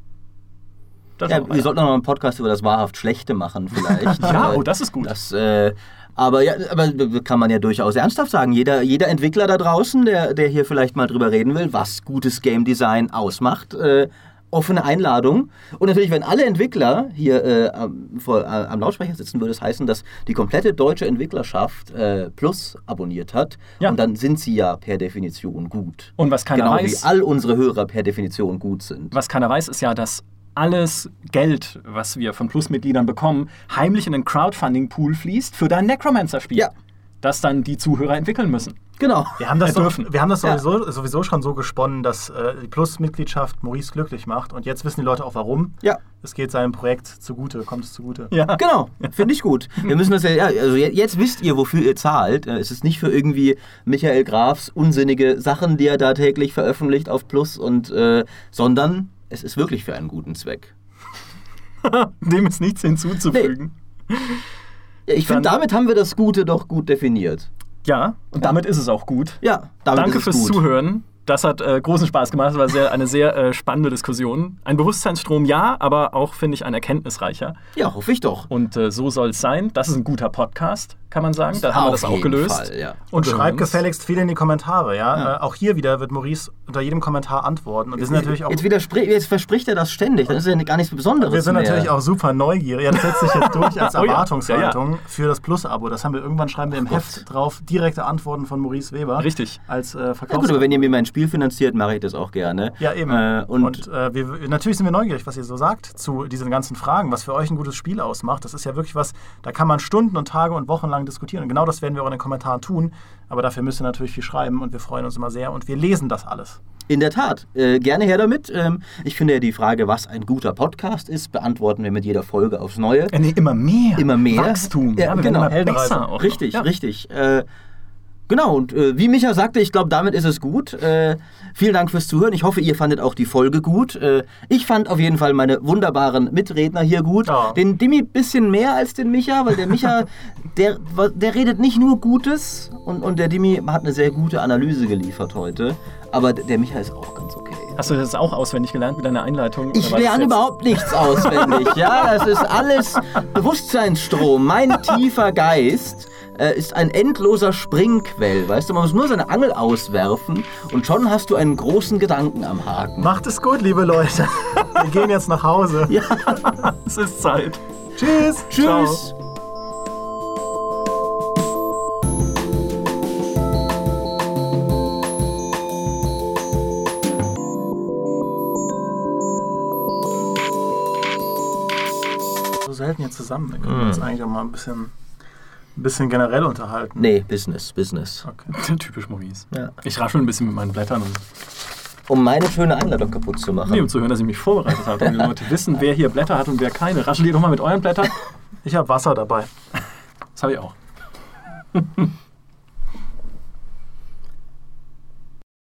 Speaker 1: Ja, wir sollten noch mal einen Podcast über das wahrhaft Schlechte machen, vielleicht.
Speaker 2: Ja, oh, das ist gut.
Speaker 1: Das, äh, aber ja, aber kann man ja durchaus ernsthaft sagen. Jeder, jeder Entwickler da draußen, der, der hier vielleicht mal drüber reden will, was gutes Game Design ausmacht, äh, offene Einladung. Und natürlich, wenn alle Entwickler hier äh, am, vor, äh, am Lautsprecher sitzen, würde es heißen, dass die komplette deutsche Entwicklerschaft äh, Plus abonniert hat.
Speaker 2: Ja.
Speaker 1: Und dann sind sie ja per Definition gut.
Speaker 2: Und was keiner
Speaker 1: genau
Speaker 2: weiß-
Speaker 1: wie all unsere Hörer per Definition gut sind.
Speaker 2: Was keiner weiß, ist ja, dass alles Geld, was wir von Plus-Mitgliedern bekommen, heimlich in einen Crowdfunding-Pool fließt für dein Necromancer-Spiel.
Speaker 1: Ja.
Speaker 2: Das dann die Zuhörer entwickeln müssen.
Speaker 1: Genau.
Speaker 3: Wir haben das,
Speaker 2: Äh,
Speaker 3: doch,
Speaker 2: dürfen.
Speaker 3: wir haben das
Speaker 1: Ja.
Speaker 3: sowieso, sowieso schon so gesponnen, dass äh, die Plus-Mitgliedschaft Maurice glücklich macht. Und jetzt wissen die Leute auch warum.
Speaker 1: Ja.
Speaker 3: Es geht seinem Projekt zugute, kommt es zugute.
Speaker 2: Ja.
Speaker 1: Genau, finde ich gut. Wir müssen das ja, ja, also je- jetzt wisst ihr, wofür ihr zahlt. Äh, Es ist nicht für irgendwie Michael Grafs unsinnige Sachen, die er da täglich veröffentlicht auf Plus und äh, sondern es ist wirklich für einen guten Zweck.
Speaker 2: Dem ist nichts hinzuzufügen.
Speaker 1: Ja, ich finde, damit haben wir das Gute doch gut definiert.
Speaker 2: Ja, und damit ist es auch gut.
Speaker 1: Ja, damit
Speaker 2: Danke
Speaker 1: ist es
Speaker 2: fürs
Speaker 1: gut.
Speaker 2: Zuhören. Das hat äh, großen Spaß gemacht. Das war sehr, eine sehr äh, spannende Diskussion. Ein Bewusstseinsstrom, ja, aber auch, finde ich, ein erkenntnisreicher.
Speaker 1: Ja, hoffe ich doch.
Speaker 2: Und äh, so soll es sein. Das ist ein guter Podcast, kann man sagen. Da haben wir das auch
Speaker 1: jeden
Speaker 2: gelöst.
Speaker 1: Fall, ja.
Speaker 3: Und schreibt gefälligst viel in die Kommentare, ja.
Speaker 1: Ja.
Speaker 3: Äh, auch hier wieder wird Maurice unter jedem Kommentar antworten. Und wir sind natürlich auch.
Speaker 1: Jetzt, jetzt verspricht er das ständig. Das ist ja gar nichts Besonderes
Speaker 3: Wir sind
Speaker 1: mehr.
Speaker 3: natürlich auch super neugierig. Ja, das setzt sich jetzt durch als
Speaker 2: Oh ja.
Speaker 3: Erwartungshaltung für das Plus-Abo. Das haben wir irgendwann schreiben wir im Heft drauf. Direkte Antworten von Maurice Weber.
Speaker 2: Richtig.
Speaker 3: Als äh,
Speaker 1: Ja,
Speaker 3: Verkaufs
Speaker 1: gut, aber wenn ihr mir mein Spiel finanziert, mache ich das auch gerne.
Speaker 3: Ja, eben.
Speaker 1: Äh, und,
Speaker 3: und äh, wir, natürlich sind wir neugierig, was ihr so sagt zu diesen ganzen Fragen, was für euch ein gutes Spiel ausmacht. Das ist ja wirklich was, da kann man Stunden und Tage und Wochen lang diskutieren. Und genau das werden wir auch in den Kommentaren tun. Aber dafür müsst ihr natürlich viel schreiben und wir freuen uns immer sehr und wir lesen das alles.
Speaker 1: In der Tat, äh, gerne her damit. Ähm, ich finde ja die Frage, was ein guter Podcast ist, beantworten wir mit jeder Folge aufs Neue.
Speaker 2: Äh, nee, immer mehr.
Speaker 1: Immer mehr.
Speaker 2: Wachstum.
Speaker 1: Ja,
Speaker 2: wir
Speaker 1: genau.
Speaker 2: immer besser auch.
Speaker 1: Richtig,
Speaker 2: Ja.
Speaker 1: richtig. Äh, genau, und äh, wie Micha sagte, ich glaube, damit ist es gut. Äh, vielen Dank fürs Zuhören. Ich hoffe, ihr fandet auch die Folge gut. Äh, ich fand auf jeden Fall meine wunderbaren Mitredner hier gut.
Speaker 3: Ja.
Speaker 1: Den Dimi bisschen mehr als den Micha, weil der Micha, der, der redet nicht nur Gutes und, und der Dimi hat eine sehr gute Analyse geliefert heute. Aber der Micha ist auch ganz okay.
Speaker 2: Hast du das auch auswendig gelernt mit deiner Einleitung?
Speaker 1: Ich lerne überhaupt nichts auswendig. Ja, das ist alles Bewusstseinsstrom. Mein tiefer Geist äh, ist ein endloser Springquell. Weißt du, man muss nur seine Angel auswerfen und schon hast du einen großen Gedanken am Haken.
Speaker 3: Macht es gut, liebe Leute. Wir gehen jetzt nach Hause.
Speaker 1: Ja,
Speaker 2: Es ist Zeit.
Speaker 3: Tschüss.
Speaker 1: tschüss.
Speaker 3: So selten hier zusammen. Wir können uns eigentlich auch mal ein bisschen, ein bisschen generell unterhalten.
Speaker 1: Nee, Business, Business.
Speaker 3: Okay.
Speaker 2: Typisch Maurice.
Speaker 1: Ja.
Speaker 2: Ich raschel ein bisschen mit meinen Blättern,
Speaker 1: um, meine schöne Einladung kaputt zu machen.
Speaker 2: nee, um zu hören, dass ich mich vorbereitet habe. Und die Leute wissen, wer hier Blätter hat und wer keine. Raschel ihr doch mal mit euren Blättern.
Speaker 3: Ich habe Wasser dabei.
Speaker 2: Das habe ich auch.